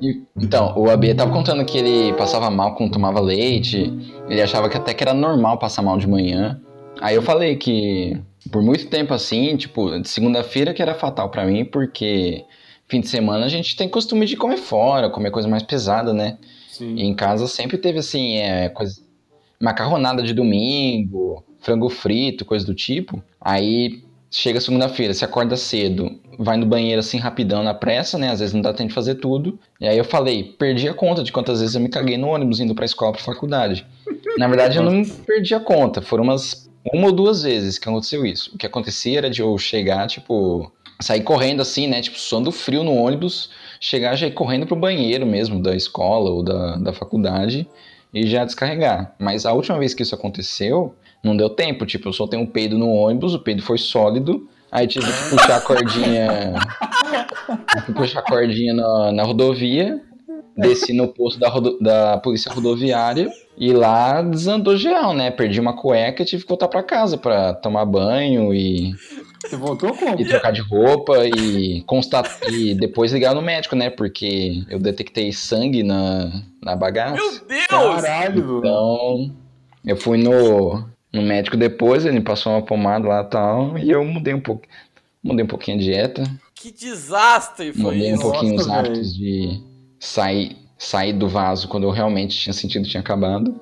E- Então, o AB tava contando que ele passava mal quando tomava leite. Ele achava que até que era normal passar mal de manhã. Aí eu falei que por muito tempo assim, tipo, de segunda-feira que era fatal pra mim, porque fim de semana a gente tem costume de comer fora, comer coisa mais pesada, né? E Sim. em casa sempre teve assim, é, coisa, macarronada de domingo, frango frito, coisa do tipo. Aí chega segunda-feira, você acorda cedo, vai no banheiro assim rapidão na pressa, né? Às vezes não dá tempo de fazer tudo. E aí eu falei, perdi a conta de quantas vezes eu me caguei no ônibus indo pra escola, pra faculdade. Na verdade eu não perdi a conta, foram umas uma ou duas vezes que aconteceu isso. O que acontecia era de eu chegar, tipo, sair correndo assim, né? Tipo, suando frio no ônibus, chegar já ir correndo pro banheiro mesmo da escola ou da, da faculdade e já descarregar. Mas a última vez que isso aconteceu, não deu tempo. Tipo, eu soltei um peido no ônibus, o peido foi sólido. Aí tive que puxar a cordinha. tive que puxar a cordinha na, na rodovia. Desci no posto da, rodo- da polícia rodoviária. E lá desandou geral, né? Perdi uma cueca e tive que voltar pra casa pra tomar banho e Você voltou como? e trocar de roupa e constatar e depois ligar no médico, né? Porque eu detectei sangue na, na bagaça. Meu Deus! Caralho. Então, eu fui no, no médico depois, ele me passou uma pomada lá e tal, e eu mudei um pouco. Mudei um pouquinho a dieta, Que desastre foi mudei um isso. pouquinho os Nossa, hábitos de sair, sair do vaso quando eu realmente tinha sentido que tinha acabado.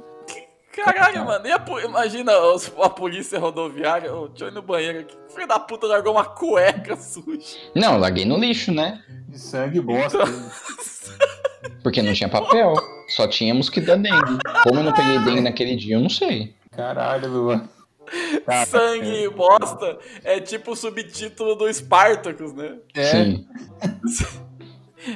Caralho, mano. E a imagina os- a polícia rodoviária. Eu ir no banheiro aqui. Filho da puta largou uma cueca suja. Não, eu larguei no lixo, né? De sangue bosta. Porque não tinha papel, só tínhamos que dar dengue. Como eu não peguei dengue naquele dia, eu não sei. Caralho, Luan. Cara, Sangue e bosta é tipo o subtítulo do Spartacus, né? É, Sim.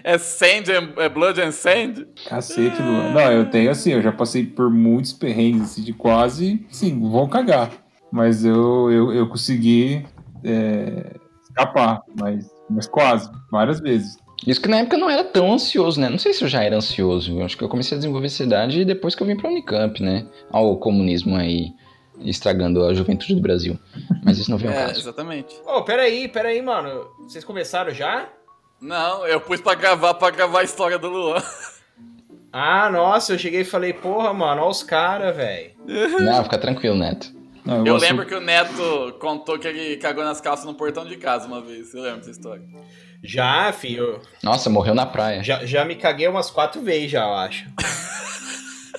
É Sand and, é Blood and Sand. cacete, Luan. Não, eu tenho assim, eu já passei por muitos perrengues assim, de quase, sim, vou cagar. Mas eu, eu, eu consegui é, escapar, mas, mas quase, várias vezes. Isso que na época eu não era tão ansioso, né? Não sei se eu já era ansioso. Eu acho que eu comecei a desenvolver ansiedade depois que eu vim pra Unicamp, né? Olha o comunismo aí estragando a juventude do Brasil. Mas isso não vem ao É, caso. exatamente. Ô, peraí, peraí, mano. Vocês começaram já? Não, eu pus pra gravar, pra gravar a história do Luan. Ah, nossa, eu cheguei e falei, porra, mano, olha os caras, velho. Não, fica tranquilo, Neto. Não, Eu gosto- lembro que o Neto contou que ele cagou nas calças no portão de casa uma vez. Eu lembro dessa história. Já, filho, Nossa, morreu na praia. já, já me caguei umas quatro vezes, já, eu acho.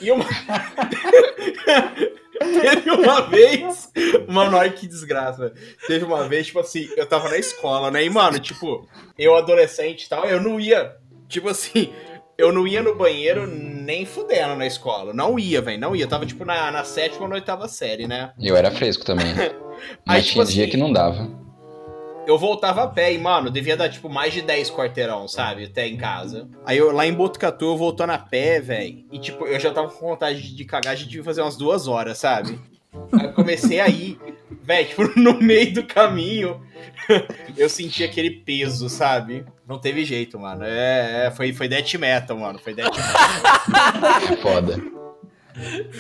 E uma. Teve uma vez. Mano, olha que desgraça. Teve uma vez, tipo assim, eu tava na escola, né? E, mano, tipo, eu adolescente e tal, eu não ia. Tipo assim, eu não ia no banheiro nem fudendo na escola. Não ia, velho. Não ia. Eu tava, tipo, na, na sétima ou na oitava série, né? Eu era fresco também. Mas Aí, tipo tinha dia assim, que não dava. Eu voltava a pé e, mano, devia dar, tipo, mais de 10 quarteirão, sabe? Até em casa. Aí eu, lá em Botucatu, eu voltando a pé, velho. E, tipo, eu já tava com vontade de cagar, a gente devia fazer umas duas horas, sabe? Aí eu comecei a ir, velho, tipo, no meio do caminho, eu senti aquele peso, sabe? Não teve jeito, mano. É, é, foi, foi death metal, mano. Foi death metal. Foda.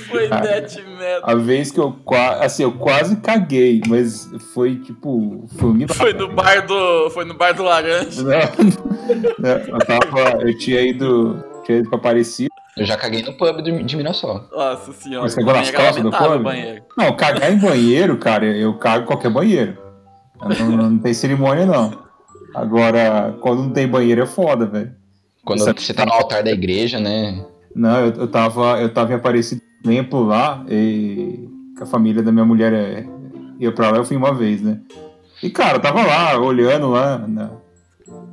Foi Ah. Death Metal. A vez que eu quase, assim, eu quase caguei, mas foi tipo, foi um. Foi no bar do. Foi no bar do Laranja. Não, não, eu, tava, eu tinha ido, tinha ido pra Aparecida. Eu já caguei no pub do- de Mirassol. Nossa senhora. Mas cagou nas calças do pub? banheiro. Não, cagar em banheiro, cara, eu cago em qualquer banheiro. Não, não tem cerimônia, não. Agora, quando não tem banheiro é foda, velho. Quando é- você tá no altar da igreja, né? Não, eu, eu tava, eu tava em Aparecido Templo lá, e a família da minha mulher é, ia pra lá, eu fui uma vez, né? E, cara, eu tava lá, olhando lá na-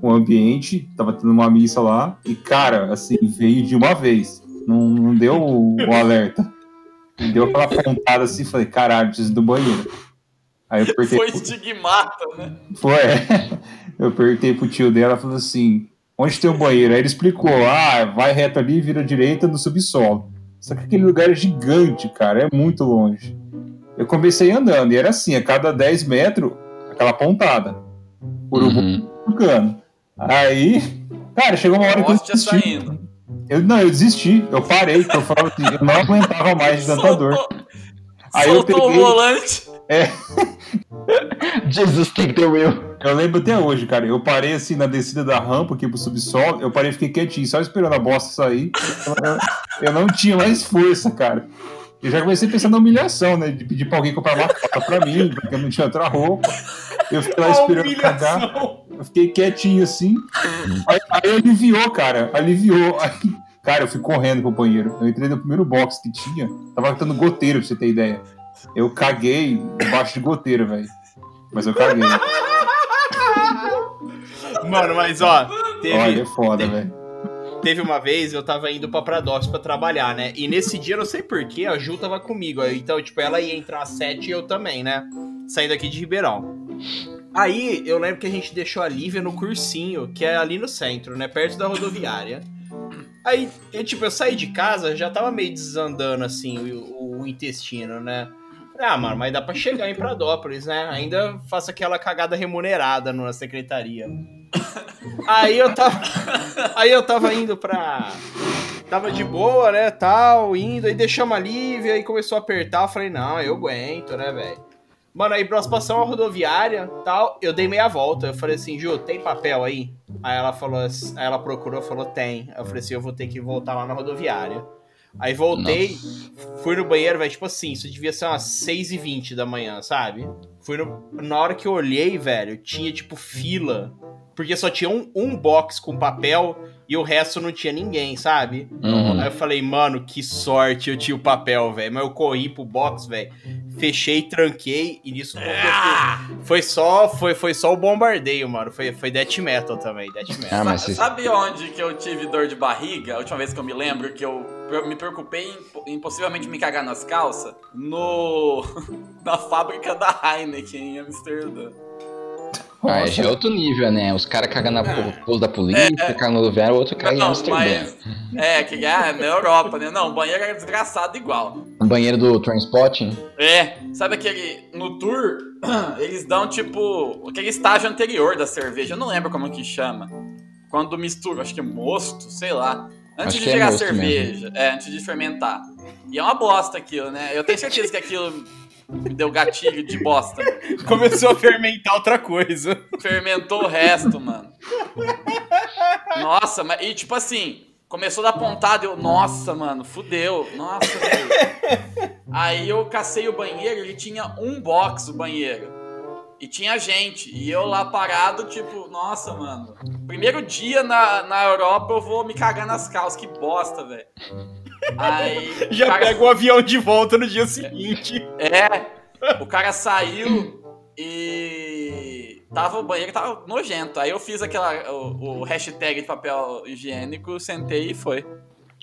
o ambiente, tava tendo uma missa lá, e, cara, assim, veio de uma vez. Não, não deu o, o alerta. Deu aquela pontada assim, falei, caralho, preciso do banheiro. Aí eu apertei. Foi estigmata, né? Foi. Eu perguntei pro tio dela, falou assim: onde tem o banheiro? Aí ele explicou: ah, vai reto ali, vira à direita no subsolo. Só que aquele lugar é gigante, cara, é muito longe. Eu comecei andando, e era assim: a cada 10 metros, aquela pontada. Urubu Uhum. jogando. Aí, cara, chegou uma hora que eu desisti. saindo. Eu, não, eu desisti, eu parei, porque eu falava assim, eu não aguentava mais de tanta dor. Soltou, Aí eu soltou peguei- o volante. Jesus take the wheel. Eu lembro até hoje, cara. Eu parei assim na descida da rampa aqui pro subsolo. Eu parei e fiquei quietinho, só esperando a bosta sair. Eu, eu não tinha mais força, cara. Eu já comecei pensando na humilhação, né? De pedir pra alguém comprar uma roupa pra mim, porque eu não tinha outra roupa. Eu fiquei lá esperando cagar. Eu fiquei quietinho assim. Aí, aí aliviou, cara. Aliviou. Aí, cara, eu fui correndo pro banheiro. Eu entrei no primeiro box que tinha. Tava dando goteiro, pra você ter ideia. Eu caguei embaixo de goteiro, velho. Mas eu caguei. Mano, mas ó, teve, Olha, é foda, velho. teve uma vez eu tava indo pra Pradox pra trabalhar, né? E nesse dia, eu não sei porquê, a Ju tava comigo. Então, tipo, ela ia entrar às 7 e eu também, né? Saindo aqui de Ribeirão. Aí, eu lembro que a gente deixou a Lívia no cursinho, que é ali no centro, né? Perto da rodoviária. Aí, eu, tipo, eu saí de casa, já tava meio desandando, assim, o, o intestino, né? Ah, mano, mas dá pra chegar em Pradópolis, né? Ainda faço aquela cagada remunerada na secretaria. Aí eu tava. Aí eu tava indo pra. Tava de boa, né? Tal, indo, aí deixamos a Lívia, aí começou a apertar. Eu falei, não, eu aguento, né, velho? Mano, aí nós passamos a rodoviária tal, eu dei meia volta. Eu falei assim, Ju, tem papel aí? Aí ela falou, aí ela procurou, falou, tem. Eu falei assim, eu vou ter que voltar lá na rodoviária. Aí voltei, fui no banheiro, velho, tipo assim, isso devia ser umas 6h20 da manhã, sabe? Fui no... Na hora que eu olhei, velho, tinha tipo fila. Porque só tinha um, um box com papel e o resto não tinha ninguém, sabe? Uhum. Aí eu falei, mano, que sorte eu tinha o papel, velho. Mas eu corri pro box, velho. Fechei, tranquei e nisso fui- foi só foi, foi só o bombardeio, mano. Foi, foi death metal também, death metal. Ah, mas Sa- se- Sabe onde que eu tive dor de barriga? A última vez que eu me lembro que eu eu me preocupei em, em possivelmente me cagar nas calças? No. na fábrica da Heineken em Amsterdã. Ah, é outro nível, né? Os caras cagam na pouso da polícia, cagam no lugar, o outro caga em Não, Amsterdã. mas. É, que é na Europa, né? Não, o banheiro era desgraçado igual. O banheiro do Transpotting. É, sabe aquele. No tour, eles dão tipo. aquele estágio anterior da cerveja. Eu não lembro como que chama. Quando mistura, acho que é mosto, sei lá. Antes Acho de é chegar a mosto cerveja. É, antes de fermentar. E é uma bosta aquilo, né? Eu tenho certeza que aquilo me deu gatilho de bosta. Começou a fermentar outra coisa. Fermentou o resto, mano. Nossa, mas. E tipo assim, começou da pontada eu. Nossa, mano, fudeu. Nossa, velho. Aí eu cacei o banheiro, ele tinha um box o banheiro. E tinha gente. E eu lá parado, tipo, nossa, mano. Primeiro dia na, na Europa eu vou me cagar nas calças. Que bosta, velho. Aí. Já cara- pega o avião de volta no dia seguinte. é, o cara saiu e tava o banheiro tava nojento. Aí eu fiz aquela o, o hashtag de papel higiênico, sentei e foi.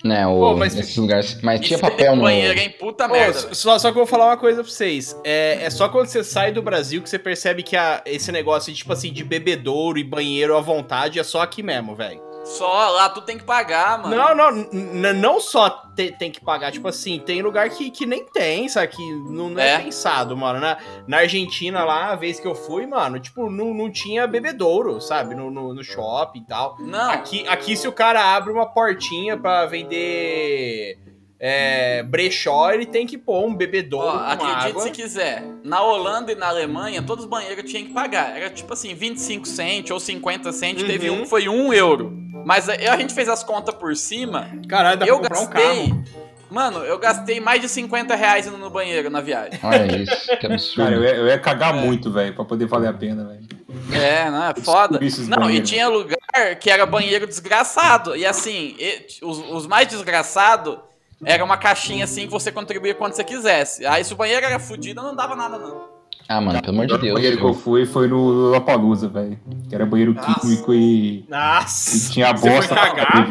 Né, o, Pô, mas- nesses lugares. Mas tinha foi papel no. banheiro, hein? Puta Pô, merda. só, só que eu vou falar uma coisa pra vocês. É, é só quando você sai do Brasil que você percebe que a- esse negócio de, tipo assim, de bebedouro e banheiro à vontade é só aqui mesmo, velho. Só lá tu tem que pagar, mano. Não, não, não só te- tem que pagar, tipo assim, tem lugar que, que nem tem, sabe? Que não, não é, É. pensado, mano. Na, na Argentina lá, a vez que eu fui, mano, tipo, não, não tinha bebedouro, sabe? No, no, no shopping e tal. Não. Aqui, aqui, se o cara abre uma portinha pra vender é, brechó, ele tem que pôr um bebedouro Ó, com acredite água. se quiser. Na Holanda e na Alemanha, todos os banheiros tinham que pagar. Era tipo assim, 25 cent ou 50 cent. Teve Uhum. um que foi 1 euro. Mas a gente fez as contas por cima. Caralho, dá eu pra comprar um gastei. carro. Mano, eu gastei mais de 50 reais indo no banheiro na viagem. Olha isso, que absurdo. Cara, eu ia, eu ia cagar É. muito, velho, pra poder valer a pena, velho. É, não, é foda. Não, e banheiros. tinha lugar que era banheiro desgraçado. E assim, e- os, os mais desgraçados era uma caixinha assim que você contribuía quando você quisesse. Aí se o banheiro era fudido, não dava nada, não. Ah, mano, pelo amor de O Deus. banheiro que eu fui foi no Lollapalooza, velho. Que era banheiro químico e, e Nossa! tinha Você foi bosta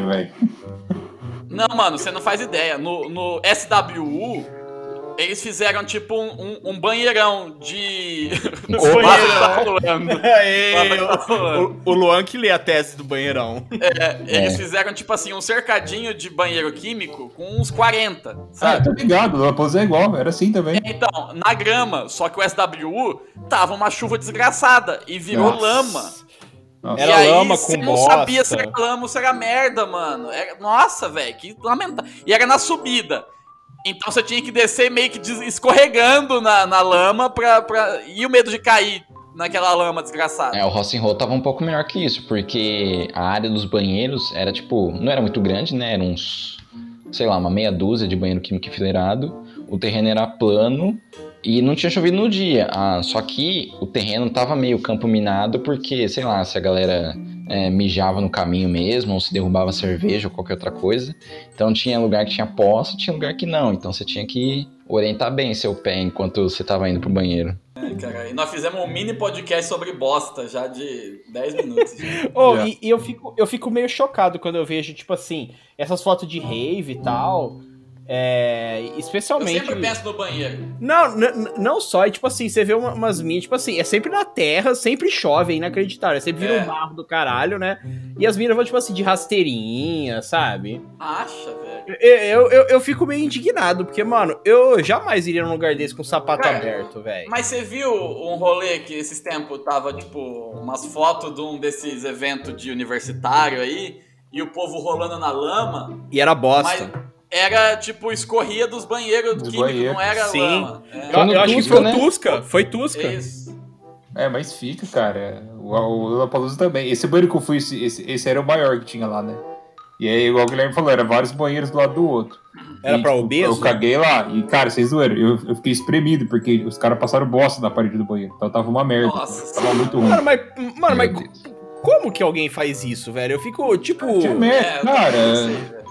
velho. Não, mano, você não faz ideia. No, no SWU, eles fizeram tipo um, um- um banheirão de. Um Opa, banheirão. tá. Aê, Tá o, o Luan que lê a tese do banheirão. É, eles É. fizeram tipo assim, um cercadinho de banheiro químico com uns 40, Ah, sabe? tô ligado, o Lollapalooza é igual, era assim também. Então, na grama, só que o SWU tava uma chuva desgraçada e virou Nossa. lama. Nossa. Era e aí, lama você com não sabia se era lama ou se era merda, mano. Era- nossa, velho, que lamentável. E era na subida. Então você tinha que descer meio que escorregando na, na lama pra, pra. E o medo de cair naquela lama desgraçada. É, o and Roll tava um pouco melhor que isso, porque a área dos banheiros era tipo, não era muito grande, né? Era uns, sei lá, uma meia dúzia de banheiro químico enfileirado. O terreno era plano e não tinha chovido no dia. Ah, só que o terreno tava meio campo minado, porque, sei lá, se a galera é, mijava no caminho mesmo, ou se derrubava cerveja ou qualquer outra coisa. Então tinha lugar que tinha poça, tinha lugar que não. Então você tinha que orientar bem seu pé enquanto você tava indo pro banheiro. É, cara, e nós fizemos um mini podcast sobre bosta já de 10 minutos. Oh, Já. e, e eu, fico, eu fico meio chocado quando eu vejo, tipo assim, essas fotos de rave e tal. É, Eu especialmente. sempre penso no banheiro. Não, não só, é tipo assim, você vê uma- umas minas, tipo assim, é sempre na terra, sempre chove, é inacreditável. Sempre vira É. um barro do caralho, né? E as minas vão, tipo assim, de rasteirinha, sabe? Acha, velho. Eu, eu, eu, eu fico meio indignado, porque, mano, eu jamais iria num lugar desse com o sapato Cara, aberto, velho. Mas você viu um rolê que esses tempos tava, tipo, umas fotos de um desses eventos de universitário aí, e o povo rolando na lama, E era bosta. mas era, tipo, escorria dos banheiros Dos químicos, banheiros. não era Sim. lama. É, Eu, eu acho que Tusca, foi né? Tusca. Foi Tusca. é isso. É, mas fica, cara. O, o Lollapalooza também. Esse banheiro que eu fui, esse, esse, esse era o maior que tinha lá, né? E aí, igual o Guilherme falou, era vários banheiros do lado do outro. Era E, pra tipo, obeso? Eu caguei lá. E, cara, vocês zoeram. Eu, eu fiquei espremido, porque os caras passaram bosta na parede do banheiro. Então tava uma merda. Nossa. Tava muito ruim. Mano, mas, mano, mas como que alguém faz isso, velho? Eu fico, tipo. Tinha É, merda, também cara.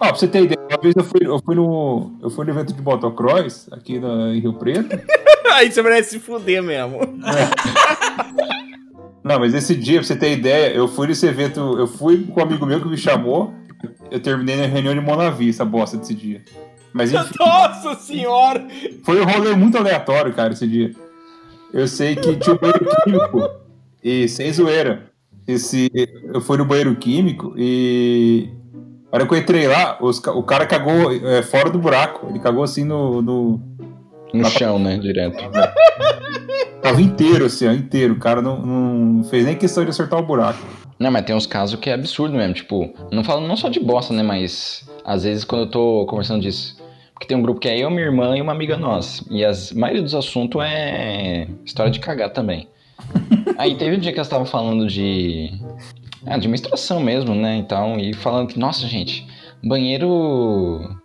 Ó, pra você ter ideia, uma vez eu fui, eu fui no. Eu fui no evento de motocross aqui na, em Rio Preto. Aí você merece se fuder mesmo. Não, mas esse dia, pra você ter ideia, eu fui nesse evento, eu fui com um amigo meu que me chamou, eu terminei na reunião de Monavi, essa bosta desse dia. Mas enfim, Nossa senhora! foi um rolê muito aleatório, cara, esse dia. Eu sei que tinha um banheiro químico, e sem zoeira, esse, eu fui no banheiro químico e... A hora que eu entrei lá, os o cara cagou é, fora do buraco, ele cagou assim no- no, No chão, né? Direto. Tava inteiro, assim, ó, inteiro. O cara não, não fez nem questão de acertar o buraco. Não, mas tem uns casos que é absurdo mesmo. Tipo, não falo não só de bosta, né? Mas às vezes quando eu tô conversando disso. Porque tem um grupo que é eu, minha irmã e uma amiga nossa. E a maioria dos assuntos é história de cagar também. Aí teve um dia que elas estavam falando de. De menstruação mesmo, né? Então, e falando que, nossa, gente, banheiro.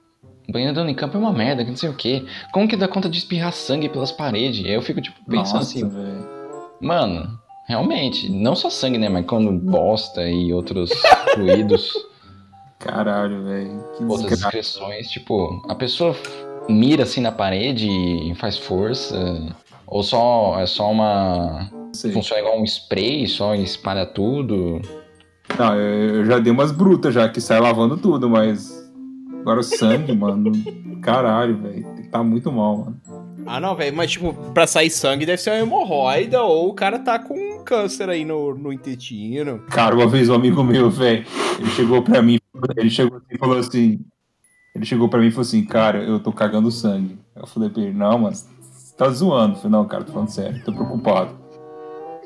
Banheiro da Unicamp é uma merda, que não sei o quê. Como que dá conta de espirrar sangue pelas paredes? Aí eu fico, tipo, pensando Nossa, assim, velho. Mano, realmente, não só sangue, né? Mas quando bosta e outros fluidos, Caralho, velho. Que outras excreções, tipo, a pessoa mira assim na parede e faz força. Ou só é só uma. Sei. Funciona igual um spray, só espalha tudo. Não, eu eu já dei umas brutas já, que sai lavando tudo, mas. Agora o sangue, mano. Caralho, velho. Tá muito mal, mano. Ah, não, velho, mas tipo, pra sair sangue deve ser uma hemorroida ou o cara tá com um câncer aí no, no intestino. Cara, uma vez um amigo meu, velho, ele chegou pra mim, ele chegou e falou assim. Ele chegou pra mim e falou assim, cara, eu tô cagando sangue. Eu falei pra ele, não, mas você tá zoando. Eu falei, não, cara, tô falando sério, tô preocupado.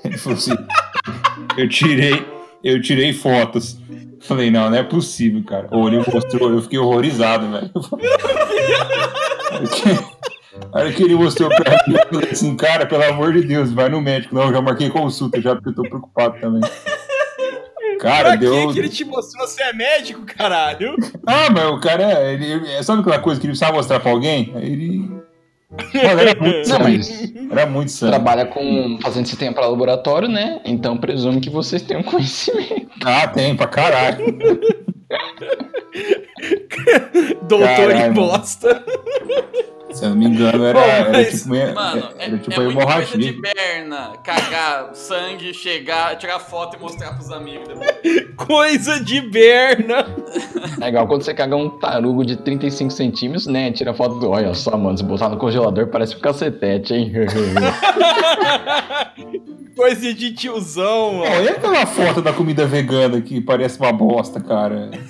Ele falou assim, eu tirei, eu tirei fotos. Falei, não, não é possível, cara. Ou ele mostrou, eu fiquei horrorizado, velho. A hora que- ele mostrou pra mim, eu falei assim, cara, pelo amor de Deus, vai no médico. Não, eu já marquei consulta já, porque eu tô preocupado também. Cara, pra deu. que que ele te mostrou? Você é médico, caralho? Ah, mas o cara, ele- sabe aquela coisa que ele precisava mostrar pra alguém? Aí ele. Era muito Não, mas Era muito sangue. trabalha com fazendo sistema para laboratório, né? Então presumo que vocês tenham conhecimento. Ah, tem, pra caralho. Doutor em Caralho. bosta. Se eu não me engano, era, era mas, tipo, uma- Mano, é, era tipo é uma muita coisa de perna, cagar sangue, chegar, tirar foto e mostrar pros amigos. Coisa de berna. É igual quando você caga um tarugo de 35 centímetros, né? Tira foto do. Olha só, mano, se botar no congelador parece um cacetete, hein? Coisa de tiozão, Pô, mano. e aquela foto da comida vegana que parece uma bosta, cara?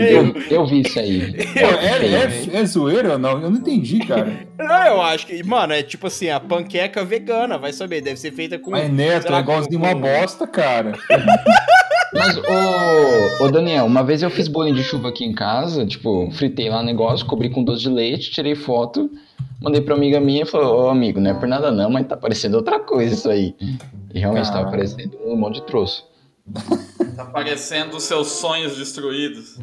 eu, eu vi isso aí. Pô, é, é, é zoeira ou não? Eu não entendi, cara. Não, eu acho que, mano, é tipo assim, a panqueca vegana, vai saber, deve ser feita com. Mas Neto, é igualzinho uma com- bosta, cara. Mas, ô, ô Daniel, uma vez eu fiz bolinho de chuva aqui em casa, tipo, fritei lá o negócio, cobri com doce de leite, tirei foto, mandei pra amiga minha e falou, ô amigo, não é por nada não, mas tá parecendo outra coisa isso aí. E realmente tava Caralho. parecendo um monte de troço. Tá parecendo os seus sonhos destruídos.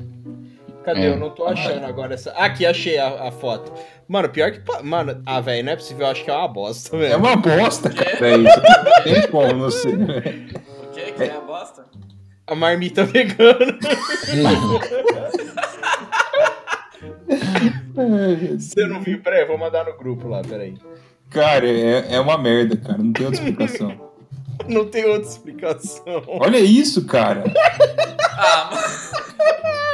Cadê? É. Eu não tô achando agora essa. Aqui, achei a, a foto. Mano, pior que. Mano, ah, velho, não é possível, eu acho que é uma bosta, velho. É uma bosta, cara. É isso. Não tem como, não sei. O que que é a bosta? A marmita vegana. Você não viu? Peraí, eu vou mandar no grupo lá, peraí. Cara, é, é uma merda, cara. Não tem outra explicação. Não tem outra explicação. Olha isso, cara. Ah, mas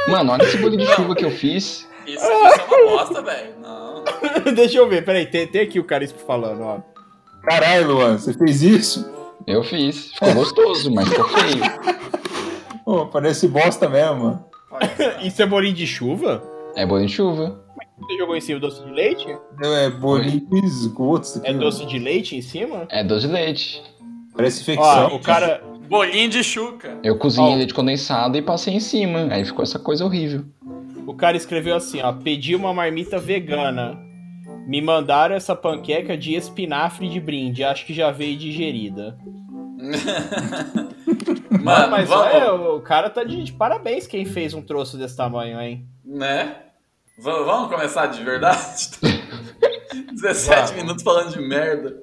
Mano, olha esse bolinho de chuva que eu fiz. isso, isso é uma bosta, velho. Não. Deixa eu ver, peraí, tem, tem aqui o Carispo falando, ó. Caralho, Luan, você fez isso? Eu fiz. Ficou gostoso, mas ficou feio. Pô, parece bosta mesmo. Isso é bolinho de chuva? É bolinho de chuva. Você jogou em cima doce de leite? É bolinho com esgoto. aqui, É ó. doce de leite em cima? É doce de leite. Parece Ó, infecção. o cara. Bolinho de chuca. Eu cozinhei Ó. leite condensado e passei em cima. Aí ficou essa coisa horrível. O cara escreveu assim, ó. Pedi uma marmita vegana. Me mandaram essa panqueca de espinafre de brinde. Acho que já veio digerida. Mano, mas vamos, olha, o cara tá de, de parabéns quem fez um troço desse tamanho, hein? né? Va- Vamos começar de verdade? 17 minutos falando de merda.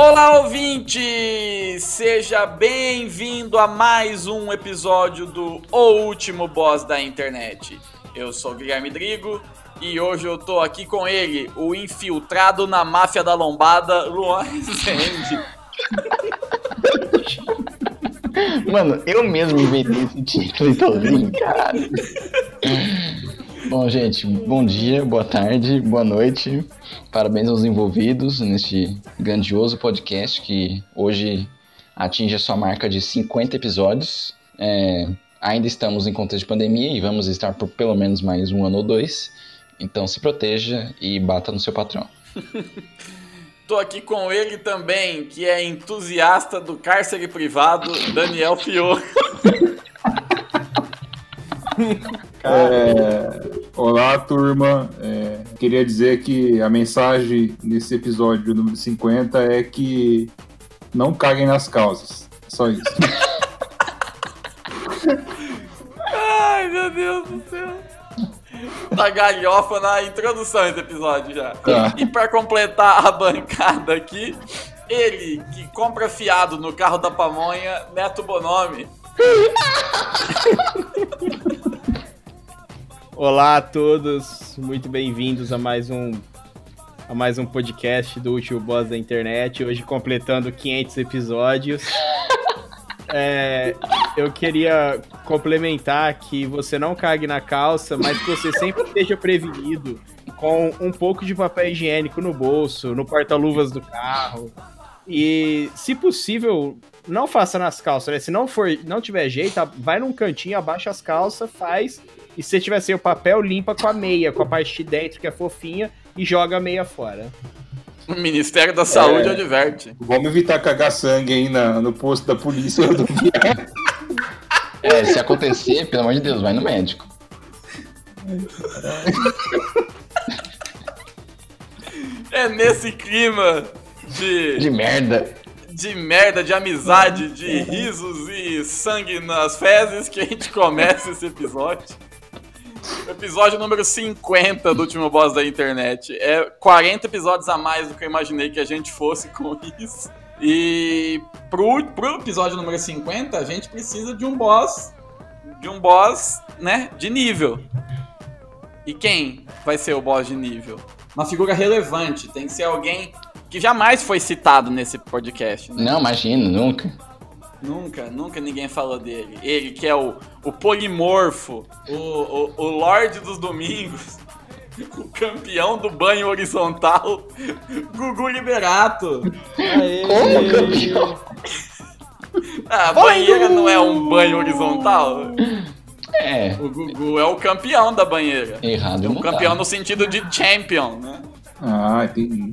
Olá, ouvinte! Seja bem-vindo a mais um episódio do O Último Boss da Internet. Eu sou o Guilherme Drigo e hoje eu tô aqui com ele, o infiltrado na máfia da lombada, Luan Rezende. Mano, eu mesmo inventei esse título e rindo, caralho. Bom, gente, bom dia, boa tarde, boa noite. Parabéns aos envolvidos neste grandioso podcast que hoje atinge a sua marca de 50 episódios. É, ainda estamos em contexto de pandemia e vamos estar por pelo menos mais um ano ou dois. Então se proteja e bata no seu patrão. Tô aqui com ele também, que é entusiasta do cárcere privado, Daniel Fiore. É, olá, turma. É, queria dizer que a mensagem nesse episódio número 50 é que não caguem nas calças. Só isso. Ai, meu Deus do céu. Tá galhofa na introdução desse episódio já. Tá. E pra completar a bancada aqui, ele que compra fiado no carro da pamonha, Neto Bonomi. Olá a todos, muito bem-vindos a mais um a mais um podcast do último boss da internet, hoje completando 500 episódios. É, eu queria complementar que você não cague na calça, mas que você sempre esteja prevenido com um pouco de papel higiênico no bolso, no porta-luvas do carro. E, se possível, não faça nas calças, né? Se não for, não tiver jeito, vai num cantinho, abaixa as calças, faz e se tiver sem o papel, limpa com a meia, com a parte de dentro que é fofinha e joga a meia fora. O Ministério da Saúde É. adverte. Vamos evitar cagar sangue aí na- no posto da polícia rodoviária. É, se acontecer, pelo amor de Deus, vai no médico. É nesse clima de, De merda. de merda, de amizade, de risos e sangue nas fezes que a gente começa esse episódio. Episódio número 50 do último boss da internet. É 40 episódios a mais do que eu imaginei que a gente fosse com isso. E pro, pro episódio número 50, a gente precisa de um boss. De um boss, né? De nível. E quem vai ser o boss de nível? Uma figura relevante. Tem que ser alguém que jamais foi citado nesse podcast. Né? Não, imagina, nunca. Nunca, nunca ninguém falou dele. Ele que é o, o polimorfo, o, o, o Lorde dos Domingos, o campeão do banho horizontal, Gugu Liberato. Aê. Como campeão? Ah, a banheira não é um banho horizontal? É, O Gugu é o campeão da banheira. errado O não campeão no sentido de champion, né? Ah, entendi.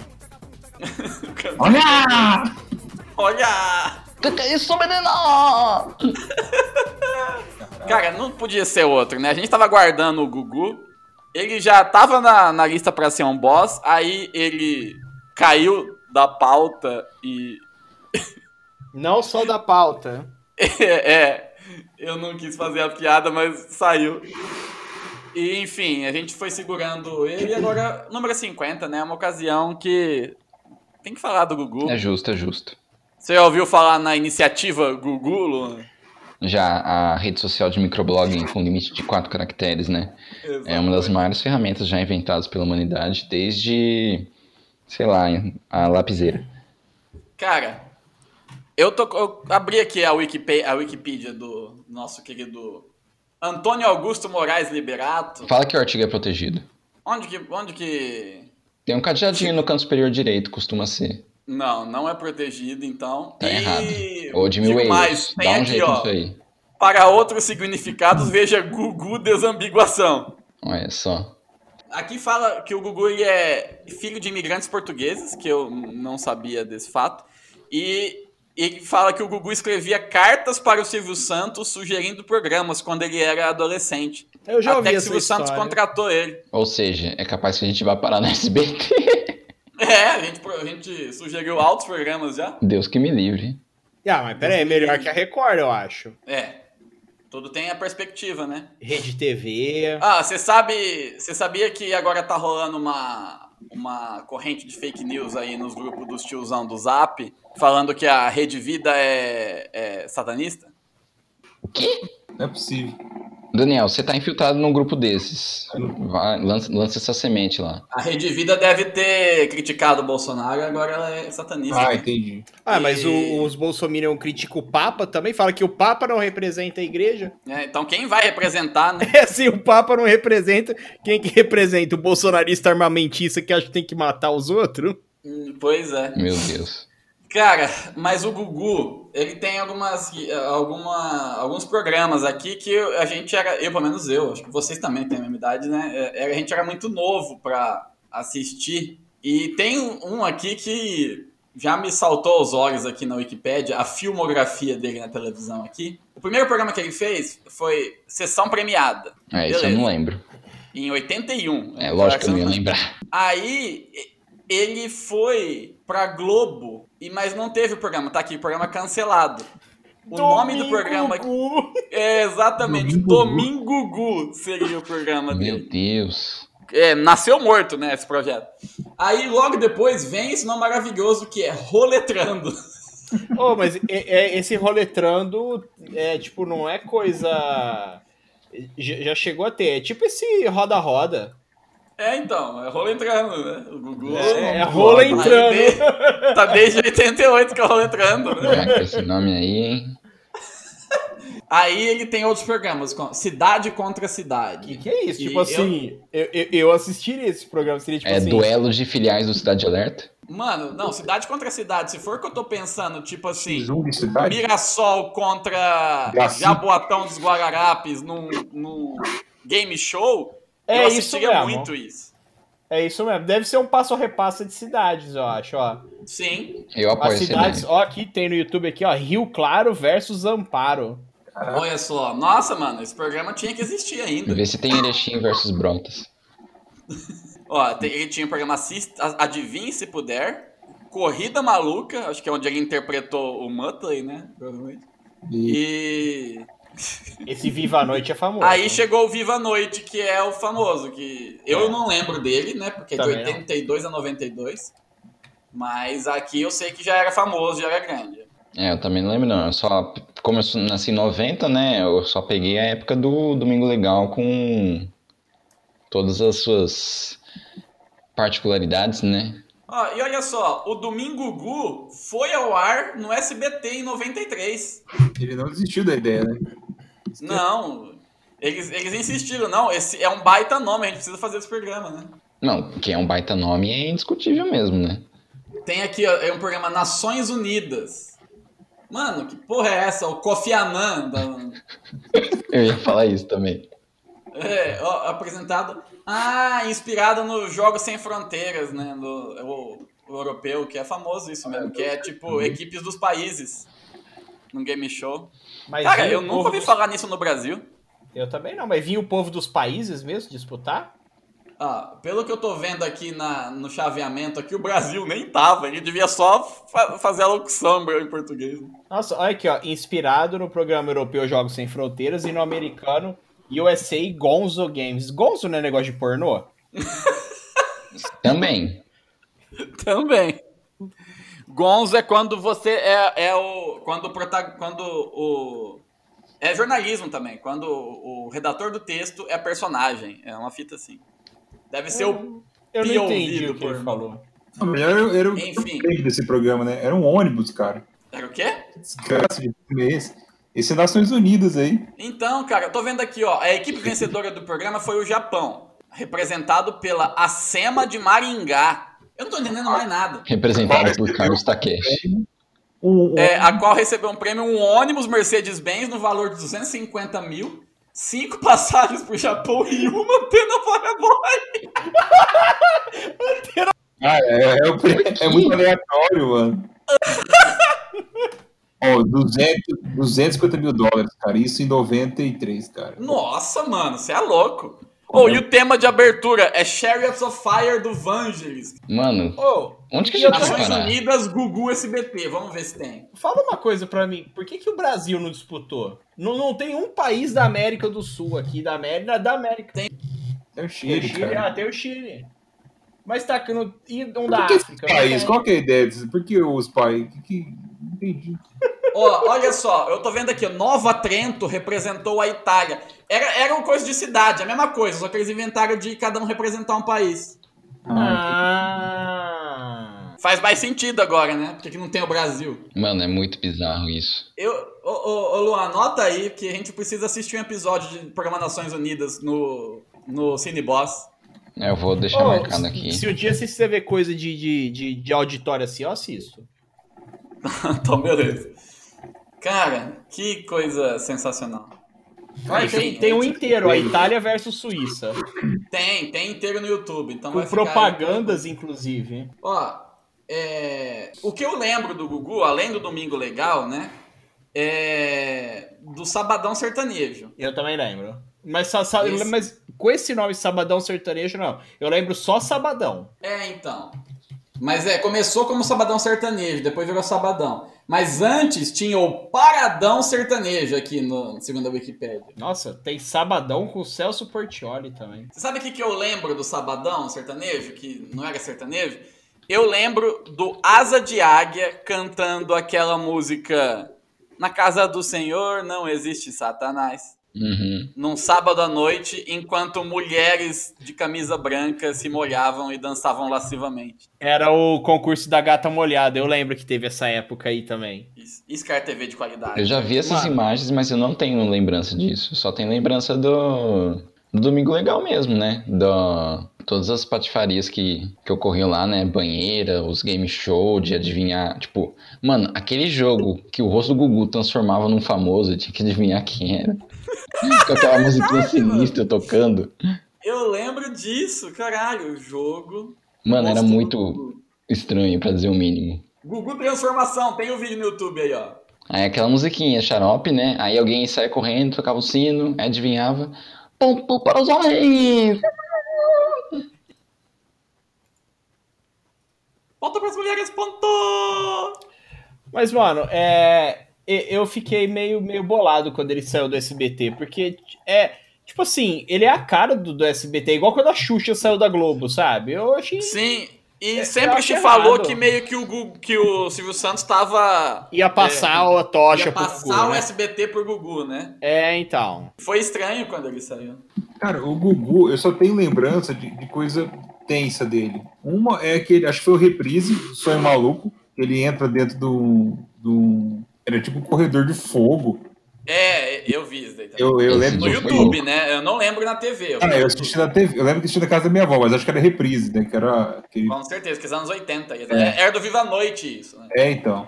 Olha! Olha! Que que é isso, menino? Cara, não podia ser outro, né? A gente tava aguardando o Gugu. Ele já tava na, na lista pra ser um boss, aí ele caiu da pauta e. Não só da pauta. é, eu não quis fazer a piada, mas saiu. E enfim, a gente foi segurando ele e agora, número 50, né? É uma ocasião que tem que falar do Gugu. É justo, é justo. Você já ouviu falar na iniciativa Gugu, Luan? Já a rede social de microblogging com limite de quatro caracteres, né? É uma das maiores ferramentas já inventadas pela humanidade desde, sei lá, a lapiseira. Cara, eu, tô, eu abri aqui a Wikipedia, a Wikipedia do nosso querido Antônio Augusto Moraes Liberato. Fala que o artigo é protegido. Onde que, onde que... Tem um cadeadinho no canto superior direito, costuma ser. Não, não é protegido, então. Tá E errado. Ou de mil digo euros. mais, tem Dá um aqui, jeito ó. aí. Para outros significados, veja Gugu Desambiguação. Olha só. Aqui fala que o Gugu ele é filho de imigrantes portugueses, que eu não sabia desse fato. E ele fala que o Gugu escrevia cartas para o Silvio Santos sugerindo programas quando ele era adolescente. Eu já Até ouvi que o Silvio Santos contratou ele. Ou seja, é capaz que a gente vá parar no SBT. É, a gente, a gente sugeriu altos programas já. Deus que me livre. Ah, mas pera aí, é melhor que a Record, eu acho. É. Tudo tem a perspectiva, né? Rede TV. Ah, você sabe. Você sabia que agora tá rolando uma, uma corrente de fake news aí nos grupos dos tiozão do Zap, falando que a Rede Vida é, é satanista? O quê? Não é possível. Daniel, você tá infiltrado num grupo desses. Vai, lança, lança essa semente lá. A Rede Vida deve ter criticado o Bolsonaro, agora ela é satanista. Ah, né? entendi. Ah, mas E- o- os bolsominion criticam o Papa também, fala que o Papa não representa a igreja. É, então quem vai representar, né? É assim, o Papa não representa. Quem que representa? O bolsonarista armamentista que acha que tem que matar os outros? Hum, Pois é. Meu Deus. Cara, mas o Gugu, ele tem algumas, alguma, alguns programas aqui que a gente era, eu pelo menos eu, acho que vocês também têm a mesma idade, né? É, A gente era muito novo pra assistir. E tem um aqui que já me saltou aos olhos aqui na Wikipédia, a filmografia dele na televisão aqui. O primeiro programa que ele fez foi Sessão Premiada, É, isso eu Beleza. não lembro. em 81. É lógico que eu não ia lembrar. Aí ele foi pra Globo, e mas não teve o programa, tá aqui, o programa cancelado. O nome do programa Gugu. é exatamente Domingo Gu seria o programa Meu dele. Deus. É, nasceu morto, né, esse projeto. Aí logo depois vem esse nome maravilhoso que é Roletrando. Ô, mas é- é- esse roletrando é tipo, não é coisa. Já já chegou a ter. É tipo esse roda-roda. É, então, é Roletrando, né? O Gugu. É, é rola Aí entrando. de- tá desde 88 que é Roletrando, né? É, com esse nome aí, hein? Aí ele tem outros programas, como Cidade contra Cidade. Que que é isso? E Tipo assim, eu, eu, eu assistiria esse programa. Seria tipo É assim. duelo de filiais do Cidade Alerta? Mano, não, cidade contra cidade. Se for o que eu tô pensando, tipo assim? Mirassol contra. Jaboatão dos Guararapes num, num game show, É eu isso mesmo. muito isso. É isso mesmo. Deve ser um passo a repassa de cidades, eu acho, ó. Sim. Eu apoio As cidades, ó, aqui tem no YouTube aqui, ó, Rio Claro versus Amparo. Olha só. Nossa, mano, esse programa tinha que existir ainda. Vê se tem Erechim versus Brotas. Ó, tem- ele tinha o programa Assist, A- Adivinhe Se Puder, Corrida Maluca, acho que é onde ele interpretou o Muttley, né? Provavelmente. E... E Esse Viva a Noite é famoso. Aí chegou o Viva a Noite, que é o famoso, que eu É. não lembro dele, né? Porque é de Também não. 82 a 92. Mas aqui eu sei que já era famoso, já era grande. É, eu também não lembro, não. Eu só, como eu nasci em 90, né? Eu só peguei a época do Domingo Legal com todas as suas particularidades, né? Ó, e olha só, o Domingo Gu foi ao ar no SBT em 93. Ele não desistiu da ideia, né? Não, eles, eles insistiram, não, esse é um baita nome, a gente precisa fazer esse programa, né? Não, que é um baita nome é indiscutível mesmo, né? Tem aqui, ó, é um programa Nações Unidas. Mano, que porra é essa? O Kofi Annan, da- Eu ia falar isso também. é, ó, apresentado. Ah, inspirado no Jogos Sem Fronteiras, né? Do, o, o europeu, que é famoso isso mesmo, que é tipo equipes dos países num game show. Mas Cara, eu nunca povo ouvi dos- falar nisso no Brasil. Eu também não, mas vinha o povo dos países mesmo disputar? Ah, pelo que eu tô vendo aqui na, no chaveamento aqui, o Brasil nem tava. Ele devia só fa- fazer a locução em português. Nossa, olha aqui, ó. Inspirado no programa europeu Jogos Sem Fronteiras e no americano USA Gonzo Games. Gonzo não é negócio de pornô? Também. Também. Gonzo é quando você é, é o. Quando o Quando o. É jornalismo também. Quando o, o redator do texto é personagem. É uma fita assim. Deve ser o. Eu não entendi o que ele falou. Não, era, era o Enfim. desse programa, né? Era um ônibus, cara. Era o quê? Desgraça de esse. Esse é Nações Unidas aí. Então, cara, eu tô vendo aqui, ó. A equipe vencedora do programa foi o Japão. Representado pela Acema de Maringá. Eu não tô entendendo mais nada. Representado por Carlos Takeshi. É, a qual recebeu um prêmio, um ônibus Mercedes-Benz no valor de 250 mil, cinco passagens pro Japão e uma antena Paraboy. Ah, é, é, o prêmio- é muito aleatório, mano. Ó, 200, 250 mil dólares, cara. Isso em 93, cara. Nossa, mano, você é louco. Oh, e o tema de abertura é Chariots of Fire do Vangelis. Mano, Ô, onde que a gente Nações? Unidas, Gugu SBT. Vamos ver se tem. fala uma coisa pra mim. Por que, que o Brasil não disputou? Não, não tem um país da América do Sul aqui, da América. Da América. Tem, É o o Chile, Chile, cara. ah, tem o Chile. Mas tá que não. E um Por da África. países? tem. Qual que é a ideia disso? Por que os países? Que, entendi. Ó, olha só, eu tô vendo aqui, ó, Nova Trento representou a Itália. Era, era uma coisa de cidade, a mesma coisa, só que eles inventaram de cada um representar um país. Ah. Faz mais sentido agora, né? Porque aqui não tem o Brasil. Mano, é muito bizarro isso. Eu, ô, ô, ô Luan, anota aí que a gente precisa assistir um episódio de Programa Nações Unidas no, no Cineboss. É, Eu vou deixar Ô, marcado aqui. Se o dia você ver coisa de, de, de, de auditório assim, eu assisto. então, beleza. Cara, que coisa sensacional. Enfim, tem, tem um inteiro, a Itália versus Suíça. Tem, tem inteiro no YouTube. Então Com vai ficar propagandas, inclusive. Ó, é, o que eu lembro do Gugu, além do Domingo Legal, né? É do Sabadão Sertanejo. Eu também lembro. Mas, só, só- Esse- mas com esse nome Sabadão Sertanejo, não. Eu lembro só Sabadão. É, então. Mas é, começou como Sabadão Sertanejo, depois virou Sabadão. Mas antes tinha o Paradão Sertanejo aqui, no, segundo a Wikipédia. Nossa, tem Sabadão com o Celso Portioli também. Você sabe o que, que eu lembro do Sabadão Sertanejo, que não era sertanejo? Eu lembro do Asa de Águia cantando aquela música Na Casa do Senhor não existe Satanás. Uhum. Num sábado à noite, enquanto mulheres de camisa branca se molhavam e dançavam lascivamente. Era o concurso da gata molhada. Eu lembro que teve essa época aí também. Isso, que é TV de qualidade. Eu já vi essas Mano. imagens, mas eu não tenho lembrança disso. Só tenho lembrança do, do Domingo Legal mesmo, né? Do, todas as patifarias que, que ocorriam lá, né? Banheira, os game show de adivinhar. Tipo, mano, aquele jogo que o rosto do Gugu transformava num famoso, eu tinha que adivinhar quem era. Com aquela musiquinha sinistra tocando. Eu lembro disso, caralho. O jogo. Mano, era muito estranho, pra dizer o mínimo. Gugu Transformação, tem o vídeo no YouTube aí, ó. Aí aquela musiquinha, xarope, né? Aí alguém saia correndo, tocava o sino, adivinhava. Ponto para os homens! Ponto pras mulheres, ponto! Mas, mano, é. Eu fiquei meio, meio bolado quando ele saiu do SBT, porque é. Tipo assim, ele é a cara do, do SBT, igual quando a Xuxa saiu da Globo, sabe? Eu achei. Sim, e É, sempre te falou errado. que meio que o, Gugu, que o Silvio Santos tava. Ia passar a tocha Ia pro passar Gugu, o né? SBT por Gugu, né? É, então. Foi estranho quando ele saiu. Cara, o Gugu, eu só tenho lembrança de, de coisa tensa dele. Uma é aquele, acho que foi o Reprise, Sonho Maluco. Ele entra dentro do. do era tipo um corredor de fogo. É, eu vi isso daí também. Eu, eu lembro No YouTube, né? Eu não lembro na TV. Eu Ah, eu assisti na TV. Eu lembro que assisti na casa da minha avó, mas acho que era reprise, né? Que era aquele... Com certeza, que é anos 80. É. Era do Viva a Noite isso, né? É, então.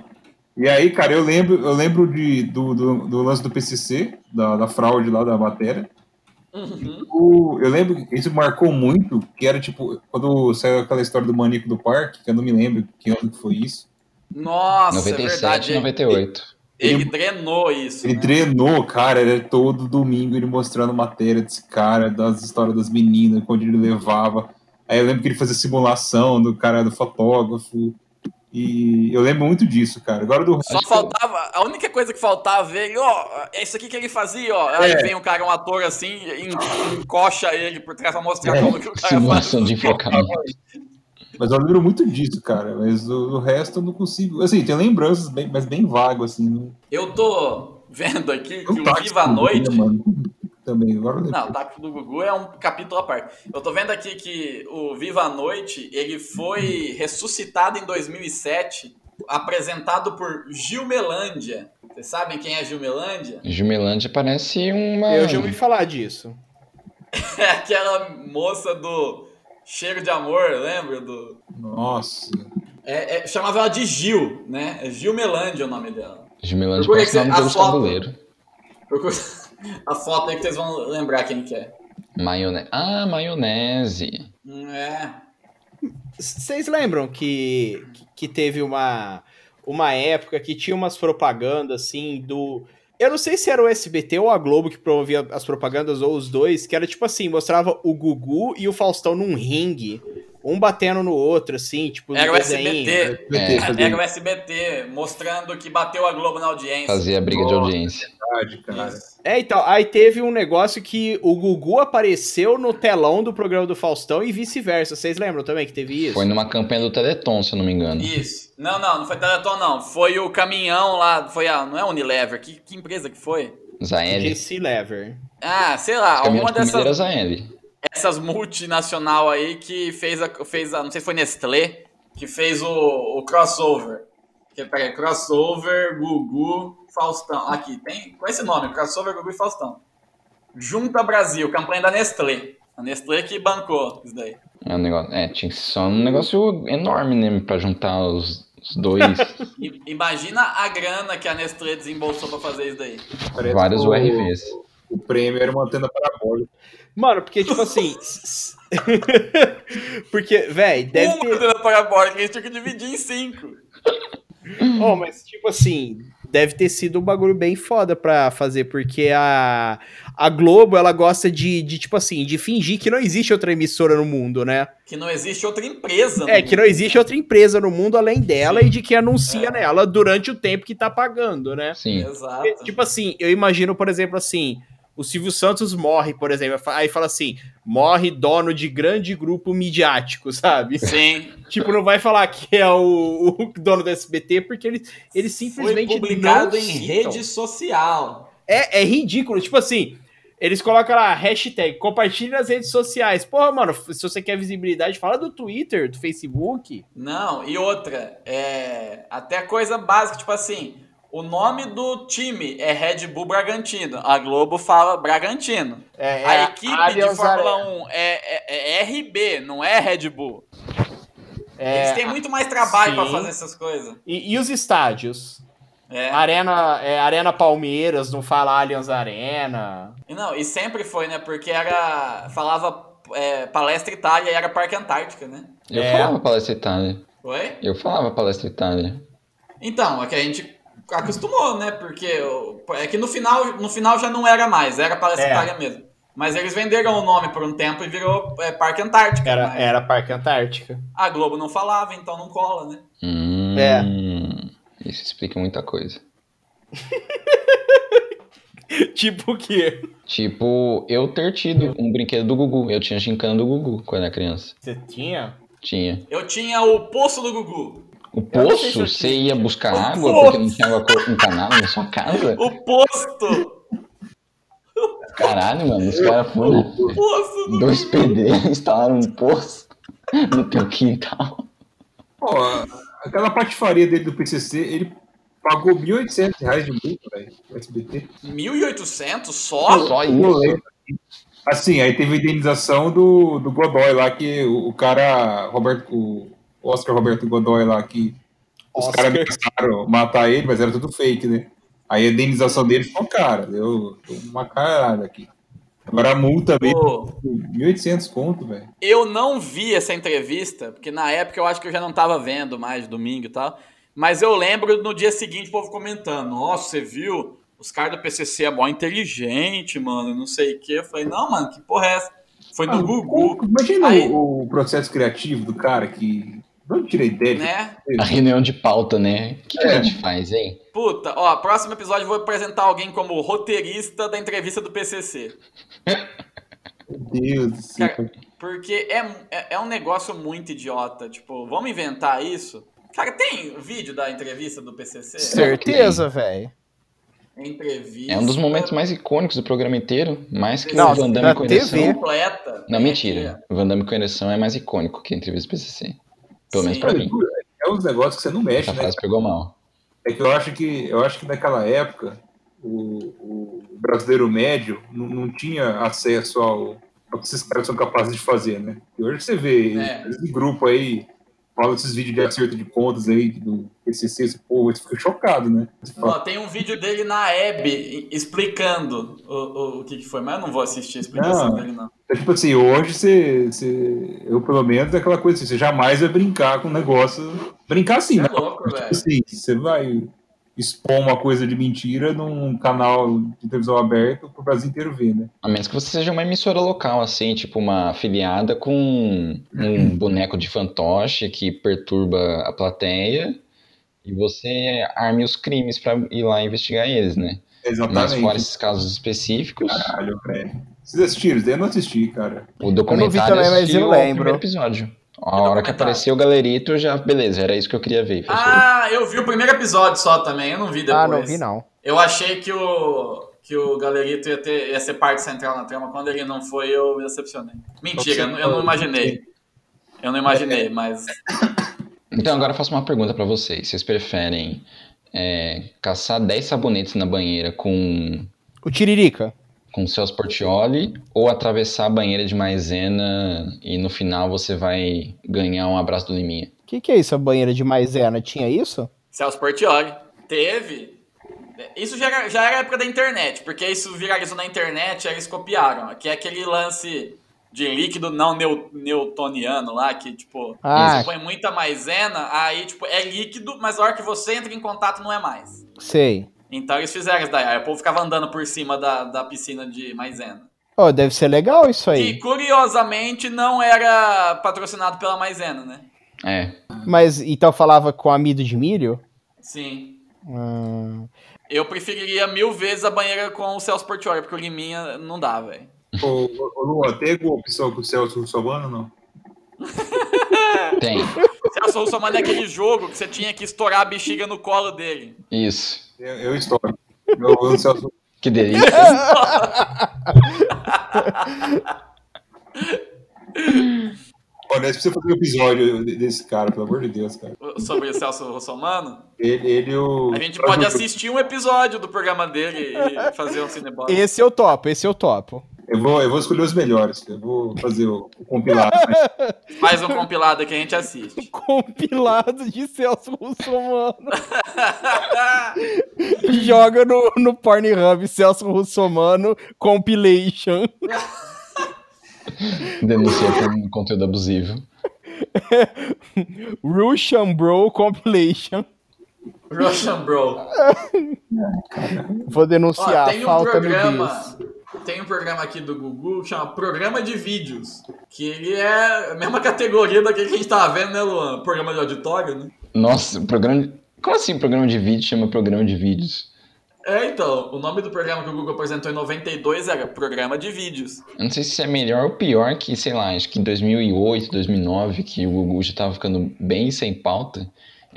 E aí, cara, eu lembro, eu lembro de, do, do, do lance do PCC, da, da fraude lá da matéria. Uhum. O- eu lembro que isso marcou muito, que era tipo, quando saiu aquela história do Manico do Parque, que eu não me lembro que ano que foi isso. Nossa, é 97, verdade. Ele- 98. Ele, drenou isso. Ele né? treinou, cara, era todo domingo ele mostrando matéria desse cara, das histórias das meninas, quando ele levava. Aí eu lembro que ele fazia simulação do cara do fotógrafo. E eu lembro muito disso, cara. Agora do Só faltava, a única coisa que faltava ver ele, ó, é isso aqui que ele fazia, ó. Aí É. vem um cara, um ator assim, en- encoxa ele por trás pra mostrar É. como que o cara faz. Simulação de enfocamento. Mas eu lembro muito disso, cara. Mas o, o resto eu não consigo. Assim, tem lembranças, bem, mas bem vago, assim. Não, Eu tô vendo aqui que não o tá Viva a tudo, Noite. né, mano? Também, agora eu lembro. Não, o tático do Gugu é um capítulo à parte. Eu tô vendo aqui que o Viva a Noite, ele foi ressuscitado em 2007, apresentado por Gilmelândia. Vocês sabem quem é Gilmelândia? Jumelândia parece uma. Eu já ouvi falar disso. É aquela moça do Cheiro de Amor, lembra? Do... Nossa. É, é- chamava ela de Gil, né? É Gilmelândia o nome dela. Jumelândia Procura parece o nome a do foto. tabuleiro. Procura a foto aí que vocês vão lembrar quem que é. Maionese. Ah, maionese. Hum, É. Vocês lembram que, que teve uma, uma época que tinha umas propagandas assim do. Eu não sei se era o SBT ou a Globo que promovia as propagandas, ou os dois, que era tipo assim, mostrava o Gugu e o Faustão num ringue, um batendo no outro, assim, tipo, Era o. SBT. Era o SBT, mostrando que bateu a Globo na audiência. Fazia briga de audiência. verdade, cara. Isso. É, então, aí teve um negócio que o Gugu apareceu no telão do programa do Faustão e vice-versa. Vocês lembram também que teve isso? Foi numa campanha do Teleton, se eu não me engano. Isso. Não, não, não foi Teleton, não. Foi o caminhão lá. Foi a. Não é Unilever. Que, que empresa que foi? Zael. JC Lever. Ah, sei lá. Alguma era dessas Zael. Essas multinacional aí que fez a. Fez a não sei se foi Nestlé, que fez o, o crossover. Que, peraí, crossover, Gugu, Faustão. Aqui, tem. Com esse nome, crossover, Gugu e Faustão. Junta Brasil, campanha da Nestlé. A Nestlé que bancou isso daí. É um negócio. É, tinha que ser só um negócio enorme, né? Pra juntar os, os dois. Imagina a grana que a Nestlé desembolsou pra fazer isso daí. Parece vários o- URVs. O prêmio era uma antena parabólica. Mano, porque, tipo assim. porque, véi, deve Uma ter. antena parabólica, a gente tinha que dividir em cinco. Oh, mas, tipo assim, deve ter sido um bagulho bem foda pra fazer, porque a, a Globo, ela gosta de, de, tipo assim, de fingir que não existe outra emissora no mundo, né? Que não existe outra empresa. no É, que não mundo. existe outra empresa no mundo além dela Sim. e de que anuncia É. nela durante o tempo que tá pagando, né? Sim. Exato. Tipo assim, eu imagino, por exemplo, assim, o Silvio Santos morre, por exemplo, aí fala assim, morre dono de grande grupo midiático, sabe? Sim. tipo, não vai falar que é o, o dono do SBT, porque ele, ele Foi simplesmente publicado não em citam. rede social. É, é ridículo, tipo assim, eles colocam lá, hashtag, compartilhe nas redes sociais. Porra, mano, se você quer visibilidade, fala do Twitter, do Facebook. Não, e outra, é, até coisa básica, tipo assim, o nome do time é Red Bull Bragantino. A Globo fala Bragantino. É, a é equipe de Allianz Fórmula Arena. 1 é, é- é RB, não é Red Bull. É, Eles têm muito mais trabalho pra sim. fazer essas coisas. e, e os estádios? É. Arena, é, Arena Palmeiras, não fala Allianz Arena. E não, e sempre foi, né? Porque era. Falava é, Palestra Itália e era Parque Antártica, né? Eu É. falava palestra Itália. Foi? Eu falava palestra Itália. Então, é que a gente acostumou, né? Porque é que no final, no final já não era mais, era Palestra É. Mesmo. Mas eles venderam o nome por um tempo e virou é, Parque Antártica. Era, né? era Parque Antártica. A Globo não falava, então não cola, né? Hum, É. Isso explica muita coisa. tipo o quê? Tipo, eu ter tido um brinquedo do Gugu. Eu tinha gincana do Gugu quando era criança. Você tinha? Tinha. Eu tinha o Poço do Gugu. O poço, você ia buscar O água poço. porque não tinha água encanada na sua casa? O posto! Caralho, mano, os caras foram. O poço do Dois PD instalaram um poço. no teu quintal. Pô, aquela patifaria dele do PCC, ele pagou 1.800 reais de multa, velho, pro SBT. 1.800 só? Só isso. Assim, aí teve a indenização do, do Godoy lá, que o, o cara, Roberto, o Oscar Roberto Godoy lá, que os caras ameaçaram matar ele, mas era tudo fake, né? Aí a indenização dele ficou cara, deu uma caralho aqui. Agora a multa veio Pô, 1.800 conto, velho. eu não vi essa entrevista, porque na época eu acho que eu já não tava vendo mais domingo e tal. Mas eu lembro no dia seguinte o povo comentando: Nossa, você viu? Os caras do PCC é mó inteligente, mano, não sei o quê. Eu falei: Não, mano, que porra é essa? Foi do Gugu, Imagina Aí- o processo criativo do cara que. Onde tirei dele? né? A reunião de pauta, né? O que, que É. a gente faz, hein? Puta, ó, próximo episódio eu vou apresentar alguém como roteirista da entrevista do PCC. Meu Deus do céu. Cara, porque é, é, é um negócio muito idiota. Tipo, vamos inventar isso? Cara, tem vídeo da entrevista do PCC? Certeza, velho. Entrevista. É um dos momentos mais icônicos do programa inteiro, mais que Não, o Van da Damme com ereção. completa. Não, mentira. O Van Damme com ereção é mais icônico que a entrevista PCC. Pelo menos pra mim. É uns negócios que você não mexe, Essa né? frase pegou mal. É que eu acho que eu acho que naquela época o, o brasileiro médio não, não tinha acesso ao, ao que esses caras são capazes de fazer, né? E hoje você vê É. esse grupo aí, fala esses vídeos de acerto de contas aí do PCC, esse povo, você fica chocado, né? Ó, tem um vídeo dele na Hebe explicando o, o, o que, que foi, mas eu não vou assistir a explicação Não. dele, não. é tipo assim, hoje você, você- eu pelo menos é aquela coisa assim, você jamais vai brincar com um negócio, brincar assim, né? é louco, Tipo velho. assim, você vai expor uma coisa de mentira num canal de televisão aberto pro Brasil inteiro ver, né? A menos que você seja uma emissora local, assim, tipo uma afiliada com um boneco de fantoche que perturba a plateia e você arme os crimes pra ir lá investigar eles, né? Mas Exatamente. fora esses casos específicos, Caralho, velho. Vocês assistiram? Eu não assisti, cara. o documentário também, mas eu o lembro. primeiro episódio. A Que hora que apareceu o galerito, já, beleza, era isso que eu queria ver. fechou. Ah, eu vi o primeiro episódio só também, eu não vi depois. Ah, não vi não. Eu achei que o, que o Galerito ia, ter, ia ser parte central na trama. Quando ele não foi, eu me decepcionei. Mentira, eu, não- eu não imaginei. Eu não imaginei, mas. Então agora eu faço uma pergunta pra vocês. Vocês preferem é, caçar 10 sabonetes na banheira com O Tiririca. Com o Celso Portioli ou atravessar a banheira de maisena e no final você vai ganhar um abraço do Liminha? O que, que é isso, a banheira de maisena? Tinha isso? Celso Portioli. Teve. Isso já era, já era época da internet, porque isso viralizou na internet, aí eles copiaram. Que é aquele lance de líquido não newtoniano lá, que, tipo, Ah. você põe muita maisena, aí, tipo, é líquido, mas a hora que você entra em contato não é mais. Sei. Então eles fizeram isso daí. Aí o povo ficava andando por cima da, da piscina de maisena. Oh, deve ser legal isso E aí. curiosamente não era patrocinado pela maisena, né? É. Mas então falava com amido de milho? Sim. Hum, Eu preferiria mil vezes a banheira com o Celso Portioli, porque o Liminha não dá, velho. Ô, ô, Luan, tem alguma opção com o Celso Russomano, não? Tem. Celso Russomano é aquele jogo que você tinha que estourar a bexiga no colo dele. Isso. Eu, eu estouro. Eu, eu, Celso, Que delícia. Olha, nós precisamos fazer um episódio de- desse cara, pelo amor de Deus, cara. Sobre o Celso Russomano. Ele, ele o. A gente pode assistir um episódio do programa dele e fazer um cinebox. esse eu topo, esse eu topo. Eu vou, eu vou escolher os melhores. Eu vou fazer o, o compilado. Faz um compilado que a gente assiste. Compilado de Celso Russomano. Joga no, no Pornhub Celso Russomano Compilation. Denuncia por conteúdo abusivo. Russian Bro Compilation. Russian Bro. Vou Ó, denunciar, tem um falta no programa. bis. Tem um programa aqui do Google que chama Programa de Vídeos. Que ele é a mesma categoria daquele que a gente tava vendo, né, Luan? Programa de auditório, né? Nossa, programa de... Como assim programa de vídeo chama programa de vídeos? É, então, o nome do programa que o Google apresentou em 92 era Programa de Vídeos. Eu não sei se é melhor ou pior que, sei lá, acho que em 2008, 2009, que o Google já tava ficando bem sem pauta.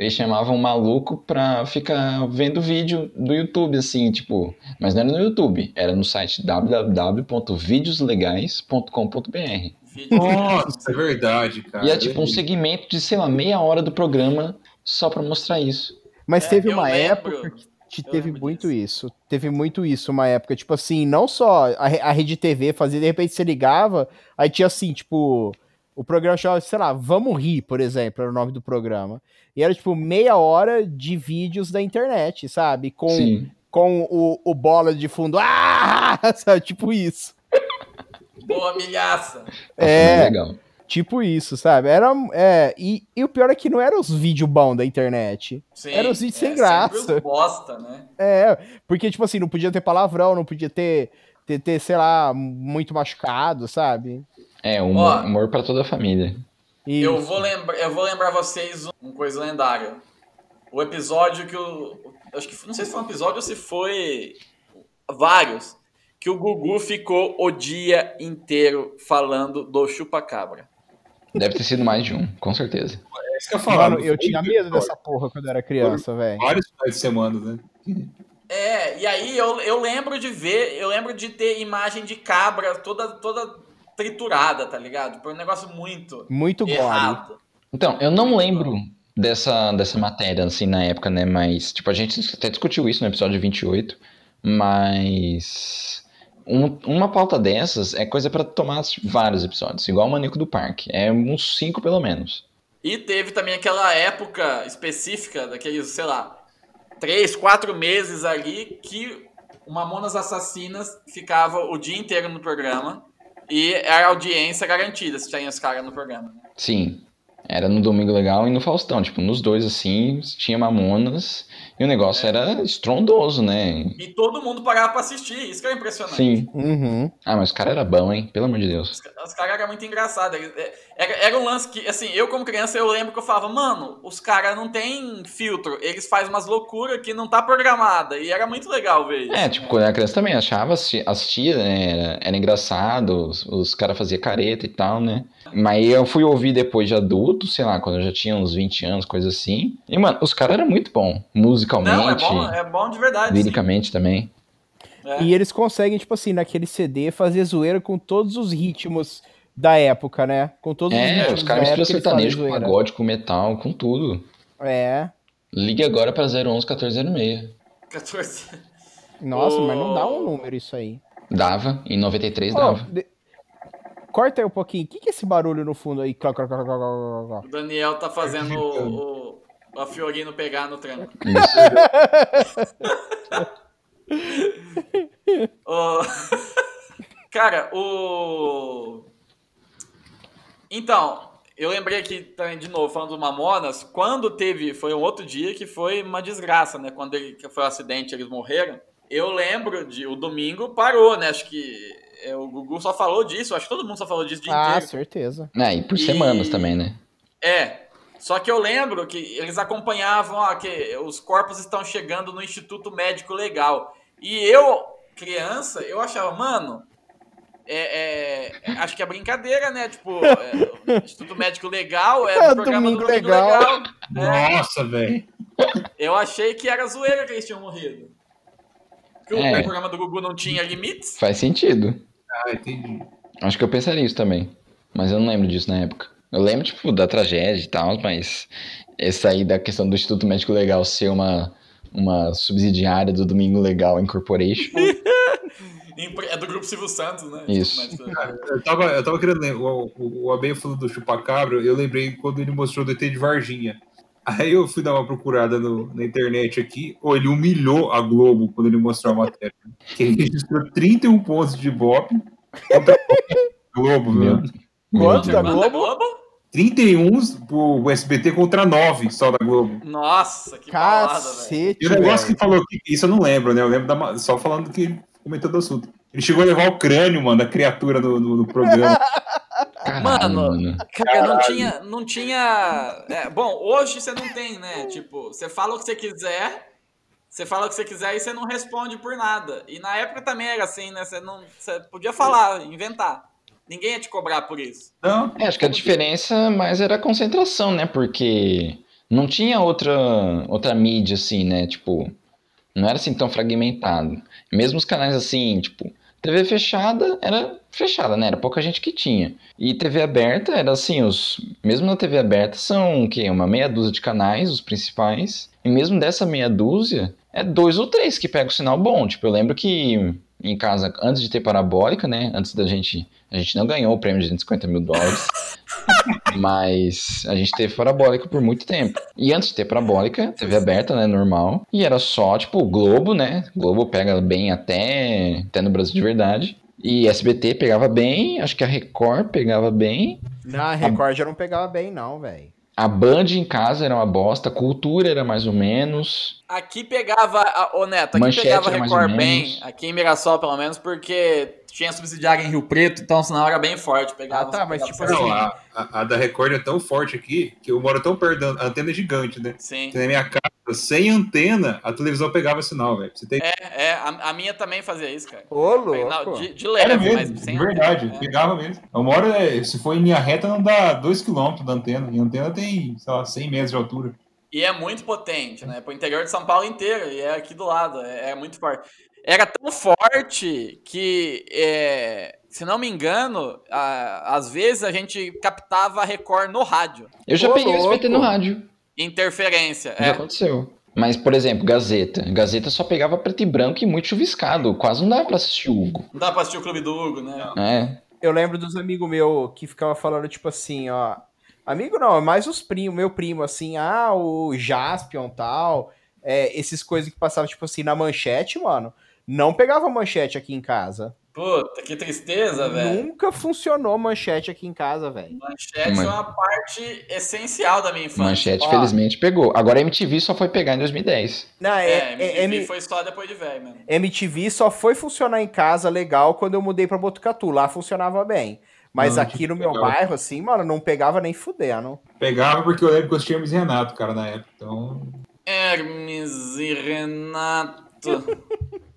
Eles chamavam um maluco pra ficar vendo vídeo do YouTube, assim, tipo... Mas não era no YouTube, era no site www.videoslegais.com.br. Nossa, é verdade, cara. E é tipo um segmento de, sei lá, meia hora do programa só pra mostrar isso. Mas É, teve uma lembro. época que Eu teve muito disso. isso. Teve muito isso, uma época. Tipo assim, não só a, a Rede TV fazia, de repente você ligava, aí tinha assim, tipo, o programa chamava, sei lá, Vamos Rir, por exemplo, era o nome do programa. E era, tipo, meia hora de vídeos da internet, sabe? Com, Sim. com o, o bola de fundo. Ah! Sabe? Tipo isso. Boa milhaça. É. Legal. Tipo isso, sabe? Era, é, e, e o pior é que não eram os vídeos bons da internet. Sim, Era os vídeos sem sempre graça. os bosta, né? É, porque, tipo assim, não podia ter palavrão, não podia ter, ter, ter, sei lá, muito machucado, sabe? É, humor, Ó. humor pra toda a família. E Eu vou, lembra, eu vou lembrar vocês uma coisa lendária. O episódio que o. Acho que não sei se foi um episódio ou se foi vários. Que o Gugu ficou o dia inteiro falando do chupacabra. Deve ter sido mais de um, com certeza. É isso que eu falava. Mano, eu tinha medo dessa porra quando eu era criança, velho. Vários finais de semana, né? É, e aí eu, eu lembro de ver, eu lembro de ter imagem de cabra toda, toda triturada, tá ligado? Foi um negócio muito Muito gore. errado. Então, eu não lembro dessa, dessa matéria, assim, na época, né? Mas, tipo, a gente até discutiu isso no episódio 28, mas... um- uma pauta dessas é coisa pra tomar vários episódios, igual o Maníaco do Parque. É uns cinco, pelo menos. E teve também aquela época específica, daqueles, sei lá, três, quatro meses ali, que o Mamonas Assassinas ficava o dia inteiro no programa e era audiência garantida se tinha os caras no programa. Sim, era no Domingo Legal e no Faustão. Tipo, nos dois, assim, tinha Mamonas e o negócio era estrondoso, né? E todo mundo parava pra assistir, isso que era impressionante. Sim. Uhum. Ah, mas o cara era bom, hein? Pelo amor de Deus. Os, os caras eram muito engraçados. É- Era, era um lance que, assim, eu como criança, eu lembro que eu falava, mano, os caras não tem filtro, eles fazem umas loucuras que não tá programada. E era muito legal ver isso. É, tipo, quando eu era criança também, achava, assisti- assistia, né, era, era engraçado, os, os caras faziam careta e tal, né? Mas eu fui ouvir depois de adulto, sei lá, quando eu já tinha uns 20 anos, coisa assim. E, mano, os caras eram muito bom, musicalmente, Não, é bom, é bom de verdade. sim. liricamente também. É. E eles conseguem, tipo assim, naquele CD, fazer zoeira com todos os ritmos da época, né? Com todos os É, ritmos os caras misturam sertanejo com zoeira. pagode, com metal, com tudo. É. Ligue agora pra 011 1406. 14. Nossa, mas não dá um Oh. número isso aí. Dava, em 93 Ó, dava. de- Corta aí um pouquinho. O que, que é esse barulho no fundo aí? O Daniel tá fazendo o, o, a Fiorino pegar no tranco. Ô, Cara, o. Então, eu lembrei aqui também, de novo, falando do Mamonas, quando teve. Foi um outro dia que foi uma desgraça, né? Quando ele, que foi um acidente, eles morreram. Eu lembro de. O domingo parou, né? Acho que é, o Gugu só falou disso, acho que todo mundo só falou disso o dia Ah, inteiro. certeza. É, e por E- semanas também, né? É. Só que eu lembro que eles acompanhavam, ó, que os corpos estão chegando no Instituto Médico Legal. E eu, criança, eu achava, mano, é, é, acho que é brincadeira, né? Tipo, é, o Instituto Médico Legal é É, do programa Domingo do Domingo Legal. Legal. É, Nossa, velho. eu achei que era zoeira que eles tinham morrido. Que o É. programa do Gugu não tinha limites. Faz sentido. Ah, entendi. Acho que eu pensaria isso também. Mas eu não lembro disso na época. Eu lembro, tipo, da tragédia e tal, mas esse aí da questão do Instituto Médico Legal ser uma, uma subsidiária do Domingo Legal Incorporation. É do grupo Silvio Santos, né? Isso. Legal. Eu tava, eu tava querendo lembrar, o, o, o Abel falou do chupacabra, eu lembrei quando ele mostrou do ET de Varginha. Aí eu fui dar uma procurada no- na internet aqui, ou ele humilhou a Globo quando ele mostrou a matéria. Que ele registrou 31 pontos de Ibope contra a Globo, Meu-. Quanto da Globo? Globo? 31 pro SBT contra 9 só da Globo. Nossa, que balada, velho. Cacete, E o negócio que falou que isso eu não lembro, né? Eu lembro da, só falando que ele comentou do assunto. Ele chegou a levar o crânio, mano, da criatura no, no, no programa. Caralho, Mano. mano. Cara, não tinha. Não tinha é, bom, hoje você não tem, né? Tipo, você fala o que você quiser, você fala o que você quiser e você não responde por nada. E na época também era assim, né? Você, não, você podia falar, inventar. Ninguém ia te cobrar por isso. Não, É, acho que a diferença mais era a concentração, né? Porque não tinha outra, outra mídia assim, né? Tipo, não era assim tão fragmentado. Mesmo os canais assim, tipo, TV fechada era fechada, né? Era pouca gente que tinha. E TV aberta era assim, os mesmo na TV aberta são o quê? Uma meia dúzia de canais, os principais. E mesmo dessa meia dúzia, é dois ou três que pegam o sinal bom. Tipo, eu lembro que em casa, antes de ter parabólica, né? Antes da gente. A gente não ganhou o prêmio de 250 mil dólares. mas a gente teve parabólica por muito tempo. E antes de ter parabólica, TV aberta, né? Normal. E era só, tipo, o Globo, né? Globo pega bem até, até no Brasil de verdade. E SBT pegava bem, acho que a Record pegava bem. Na Record já não pegava bem, não, velho. A Band em casa era uma bosta, a cultura era mais ou menos. Aqui pegava, a- ô Neto, aqui Manchete pegava Record bem, aqui em Mirassol pelo menos, porque tinha subsidiária em Rio Preto, então o sinal era bem forte. Pegava, Ah, tá, mas tipo certinho. Não, a, a- a da Record é tão forte aqui que eu moro tão perto da a antena é gigante, né? Sim. Na minha casa, sem antena, a televisão pegava sinal, velho. Tem É, é, a, a minha também fazia isso, cara. Ô, Não, louco. de, de leve, Era mas mesmo, sem de verdade, antena, é. pegava mesmo. Eu moro, é, se for em linha reta, não dá 2km da antena. E a antena tem, sei lá, 100 metros de altura. E é muito potente, né? Pro interior de São Paulo inteiro, e é aqui do lado, é, é muito forte. Era tão forte que, é, se não me engano, a- às vezes a gente captava a Record no rádio. Eu já Ô, peguei o SBT no rádio. Interferência. Já É. aconteceu. Mas, por exemplo, Gazeta. Gazeta só pegava preto e branco e muito chuviscado. Quase não dava pra assistir o Hugo. Não dá pra assistir o Clube do Hugo, né? É. Eu lembro dos amigos meus que ficavam falando, tipo assim, ó. Amigo não, é mais os primos, meu primo, assim, ah, o Jaspion tal. É, esses coisas que passavam, tipo assim, na manchete, mano. Não pegava manchete aqui em casa. Puta, que tristeza, velho. Nunca funcionou manchete aqui em casa, velho. Manchete Man- é uma parte essencial da minha infância. Manchete, Ó. felizmente, pegou. Agora a MTV só foi pegar em 2010. Não, É, é, é- MTV M- foi só depois de velho mesmo. MTV só foi funcionar em casa legal quando eu mudei pra Botucatu. Lá funcionava bem. Mas Não, aqui no meu legal. bairro, assim, mano, não pegava nem fudendo. Pegava porque eu lembro que eu assistia Hermes e Renato, cara, na época. Então, Hermes e Renato.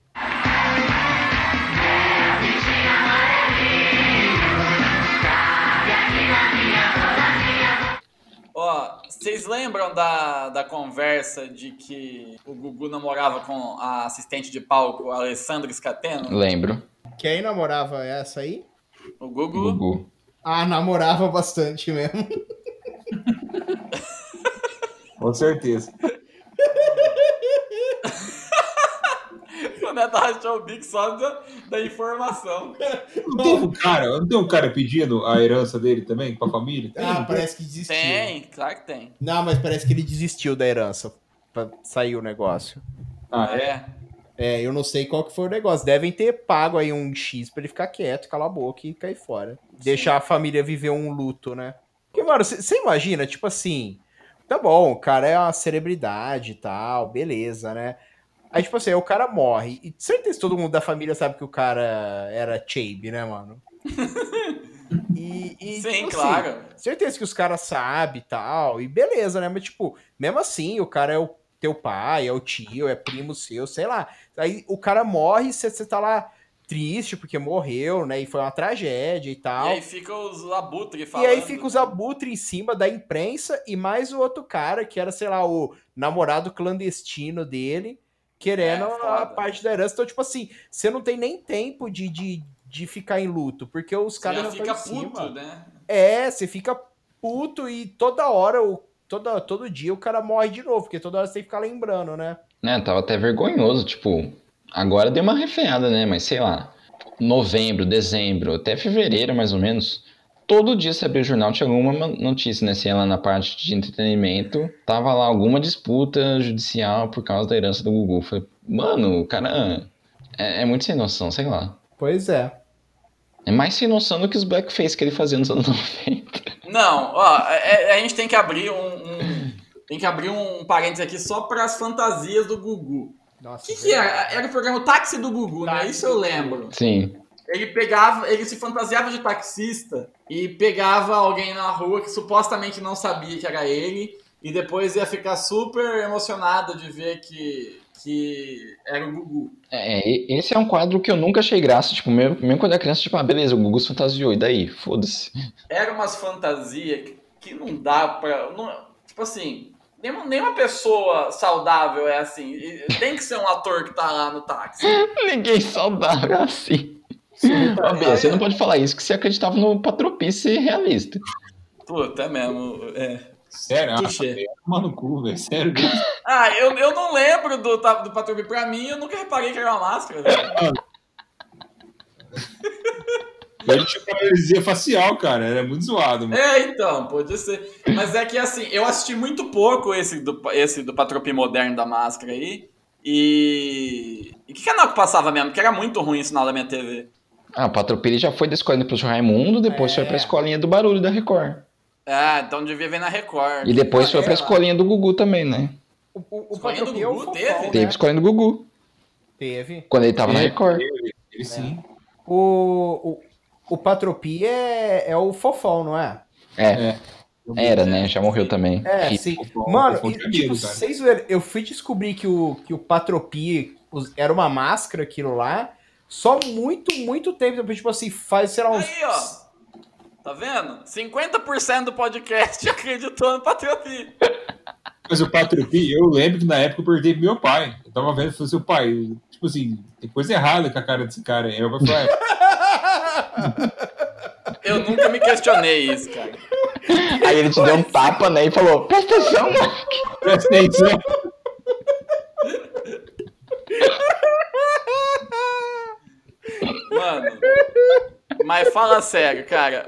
Ó, vocês lembram da, da conversa de que o Gugu namorava com a assistente de palco, a Alessandra Scateno? Lembro. Quem namorava essa aí? O Gugu. Gugu. Ah, namorava bastante mesmo. com certeza. Neto rachou o bico só da, da informação. Não tem um cara, não tem um cara pedindo a herança dele também pra família? Tem, Ah, não tem? parece que desistiu. Tem, claro que tem. Não, mas parece que ele desistiu da herança pra sair o negócio. Ah, é? É. Eu não sei qual que foi o negócio. Devem ter pago aí um X pra ele ficar quieto, calar a boca e cair fora. Deixar a família viver um luto, né? Porque, mano, você imagina, tipo assim, tá bom, o cara é uma celebridade e tal, beleza, né? Aí, tipo assim, aí o cara morre. E certeza que todo mundo da família sabe que o cara era Chabe, né, mano? E, e, Sim, tipo assim, claro. certeza que os caras sabem e tal, e beleza, né? Mas, tipo, mesmo assim, o cara é o teu pai, é o tio, é primo seu, sei lá. Aí o cara morre e você tá lá triste porque morreu, né? E foi uma tragédia e E tal. aí fica os abutres E falando. aí fica os abutres em cima da imprensa e mais o outro cara, que era, sei lá, o namorado clandestino dele, querendo É, a parte da herança. Então, tipo assim, você não tem nem tempo de, de, de ficar em luto, porque os Você caras já já fica puto, cima. né? É, você fica puto e toda hora, o, toda, todo dia o cara morre de novo, porque toda hora você tem que ficar lembrando, né? Né, tava até vergonhoso, tipo, agora deu uma refreada, né? Mas sei lá, novembro, dezembro, até fevereiro mais ou menos, todo dia você abria o jornal tinha alguma ma- notícia, né? Se lá na parte de entretenimento, tava lá alguma disputa judicial por causa da herança do Gugu. Falei, mano, o cara é, é muito sem noção, sei lá. Pois é. É mais sem noção do que os blackface que ele fazia nos anos 90. Não, ó, é- é- a gente tem que abrir um, um- tem que abrir um parênteses aqui só para as fantasias do Gugu. Nossa, O que, que era? Era o programa Táxi do Gugu, né? Táxi Isso eu lembro. Sim. Ele pegava, ele se fantasiava de taxista e pegava alguém na rua que supostamente não sabia que era ele e depois ia ficar super emocionado de ver que, que era o Gugu. É, e- esse é um quadro que eu nunca achei graça, tipo, mesmo, mesmo quando era criança, tipo, ah, beleza, o Gugu se fantasiou, e daí? Foda-se. Era umas fantasias que, que não dá pra. não- tipo assim, nenhuma, nenhuma pessoa saudável é assim. Tem que ser um ator que tá lá no táxi. Ninguém saudável assim. Bia, você não pode falar isso que você acreditava no Patropi ser realista. Puta, mesmo. É. Sério, ah, Touché. toma no cu, velho. Sério mesmo. Ah, eu, eu não lembro do, ta- do Patrulha. Pra mim, eu nunca reparei que era uma máscara. velho. Ele tinha paralisia facial, cara. Era muito zoado, mano. É, então, pode ser. Mas é que assim, eu assisti muito pouco esse do, esse do Patropi moderno da máscara aí. E. E que canal que passava mesmo? Porque era muito ruim o sinal da minha TV. Ah, o Patropi ele já foi da escolinha pro Raimundo, depois É. foi pra escolinha do Barulho da Record. Ah, então devia ver na Record. E depois foi é, pra escolinha do Gugu também, né? O, o, do Patropi é o Gugu fofão, teve? né? Teve escolinha do Gugu, Teve. quando ele tava na É. Record. Ele sim. O, o, o Patropi é, é o fofão, não é? É, era, né? Já morreu também. É, Ri- sim. Fofão, Mano, fofão e, tipo, vocês eu fui descobrir que o, que o Patropi era uma máscara, aquilo lá, só muito, muito tempo depois, tipo assim, faz, sei lá, uns... Aí, ó. Tá vendo? 50% do podcast acreditou no Patropi. Mas o Patropi, eu lembro que na época eu pro meu pai. Eu tava vendo e falei assim, pai, tipo assim, tem coisa errada com a cara desse cara aí. Pai falou, é, Eu nunca me questionei isso, cara. Aí ele te deu um tapa, né? E falou: Presta atenção, mano. presta atenção. Mano. Mas fala sério, cara.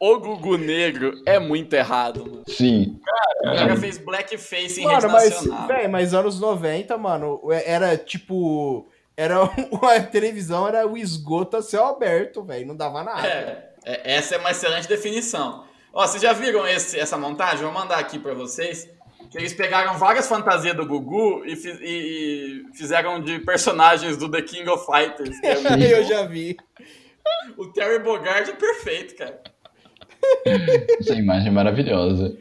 O Gugu Negro é muito errado, mano. Sim. O cara fez blackface em Mano, rede mas, nacional. velho, mas anos 90, mano, era tipo. Era a televisão era o esgoto a céu aberto, velho. Não dava nada. É, é, essa é uma excelente definição. Ó, vocês já viram esse- essa montagem? Vou mandar aqui pra vocês. Que eles pegaram várias fantasias do Gugu e, fi- e- e fizeram de personagens do The King of Fighters. que é Eu já vi. O Terry Bogard é perfeito, cara. Essa imagem é maravilhosa.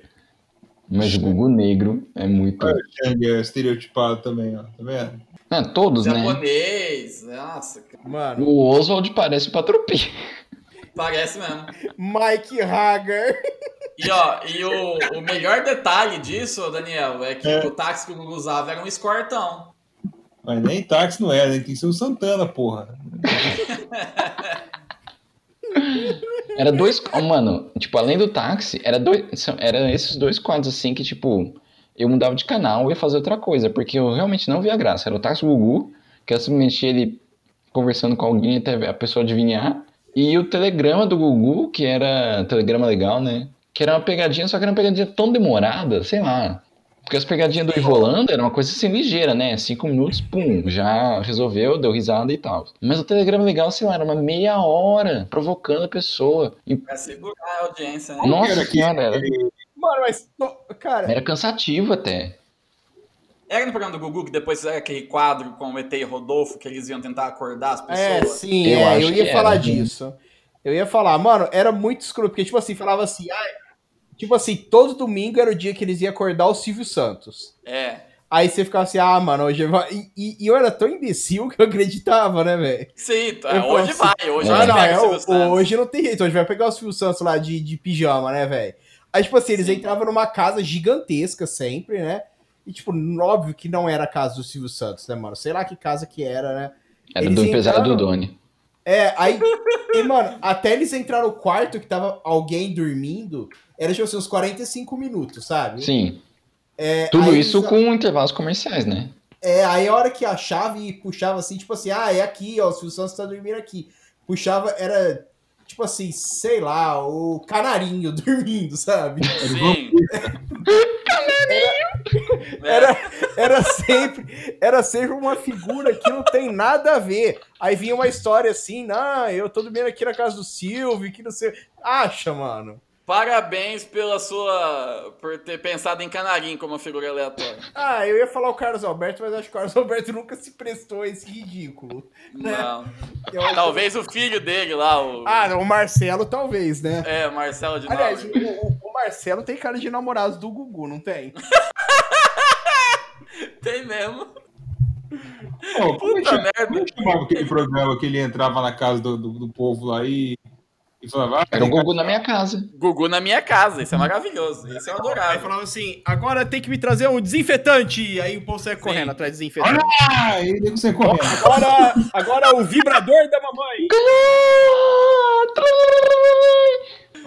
Mas o Gugu Negro é muito. Chang é estereotipado também, ó. Tá vendo? Ah, todos, né? Japonês. Nossa, cara. Mano, O Oswald parece o Patropi. Parece mesmo. Mike Hagar. E ó, e o, o melhor detalhe disso, Daniel, é que o táxi que o Gugu usava era um escortão. Mas nem táxi não é, né? Tem que ser o Santana, porra. Era dois. oh, mano, tipo, além do táxi, era dois. são- Era esses dois quadros assim que, tipo, eu mudava de canal e ia fazer outra coisa, porque eu realmente não via graça. Era o táxi Gugu, que era simplesmente ele conversando com alguém até a pessoa adivinhar. E o telegrama do Gugu, que era. Telegrama legal, né? Que era uma pegadinha, só que era uma pegadinha tão demorada, sei lá. Porque as pegadinhas do Ivolanda era uma coisa assim ligeira, né? Cinco minutos, pum, já resolveu, deu risada e tal. Mas o telegrama legal, sei lá, era uma meia hora provocando a pessoa. E, Pra segurar a audiência, né? nossa senhora, era, Mano, mas. Cara, era cansativo até. Era no programa do Gugu que depois fizeram aquele quadro com o ET e Rodolfo que eles iam tentar acordar as É, pessoas. sim, Eu é, acho eu ia que falar era, disso. Eu ia falar, mano, era muito escroto, porque, tipo assim, falava assim, ah, tipo assim, todo domingo era o dia que eles iam acordar o Silvio Santos. É. Aí você ficava assim, ah, mano, hoje vai. E, e- e eu era tão imbecil que eu acreditava, né, velho? Sim, tá, hoje falo vai, hoje É. Ah, vai não, é, o hoje não tem jeito, hoje vai pegar o Silvio Santos lá de, de pijama, né, velho? Aí, tipo assim, eles Sim. entravam numa casa gigantesca sempre, né? E, tipo, óbvio que não era a casa do Silvio Santos, né, mano? Sei lá que casa que era, né? Era Eles do empresário do entraram- Doni. É, aí, e, mano, até eles entraram no quarto que tava alguém dormindo, era tipo assim, uns 45 minutos, sabe? Sim. É, Tudo isso eles- com intervalos comerciais, né? É, aí a hora que achava e puxava assim, tipo assim, ah, é aqui, ó, o Silvio Santos tá dormindo aqui. Puxava, era, tipo assim, sei lá, o canarinho dormindo, sabe? Sim. Era, era sempre, era sempre uma figura que não tem nada a ver. Aí vinha uma história assim, não, eu tô dormindo aqui na casa do Silvio, que não sei. Acha, mano. Parabéns pela sua. por ter pensado em Canarim como uma figura aleatória. Ah, eu ia falar o Carlos Alberto, mas acho que o Carlos Alberto nunca se prestou a esse ridículo. Não. Eu Talvez o filho dele lá, o. Ah, o Marcelo talvez, né? É, Marcelo de Aliás, o, o- o Marcelo tem cara de namorado do Gugu, não tem? Tem mesmo. Pô, é Puta merda. como é que chamava aquele programa que ele entrava na casa do, do, do povo lá E falava, ah, Era o Gugu na minha casa. Gugu na minha casa, isso é maravilhoso. Isso eu Aí adorava. falava assim, agora tem que me trazer um desinfetante. Aí o povo sai correndo atrás do desinfetante. ah, e você correndo. Agora, agora o vibrador da mamãe.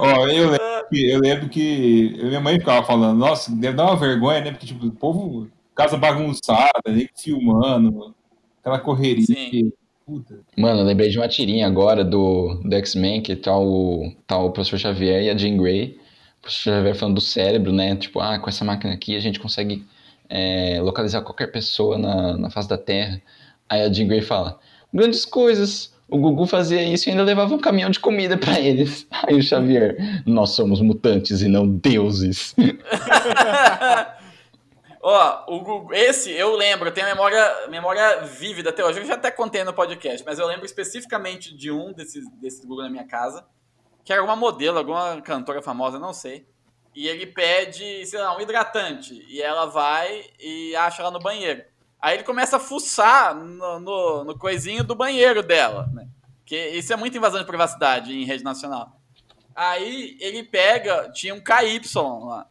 Ó, eu lembro, que, eu lembro que minha mãe ficava falando, nossa, deve dar uma vergonha, né? Porque, tipo, o povo, casa bagunçada, nego filmando, aquela correria. Sim. Puta. Mano, eu lembrei de uma tirinha agora do, do X-Men, que tá o, tá o professor Xavier e a Jean Grey. O professor Xavier falando do cérebro, né? Tipo, ah, com essa máquina aqui a gente consegue é, localizar qualquer pessoa na, na face da Terra. Aí a Jean Grey fala, grandes coisas. O Gugu fazia isso e ainda levava um caminhão de comida pra eles. Aí o Xavier, nós somos mutantes e não deuses. Ó, o Gugu, esse eu lembro, eu tenho memória, memória vívida até hoje. Eu já até contei no podcast, mas eu lembro especificamente de um desses, desses Gugu na minha casa, que era uma modelo, alguma cantora famosa, não sei. E ele pede, sei lá, um hidratante. E ela vai e acha lá no banheiro. Aí ele começa a fuçar no, no, no coisinho do banheiro dela, né? Que isso é muita invasão de privacidade em rede nacional. Aí ele pega, tinha um KY lá.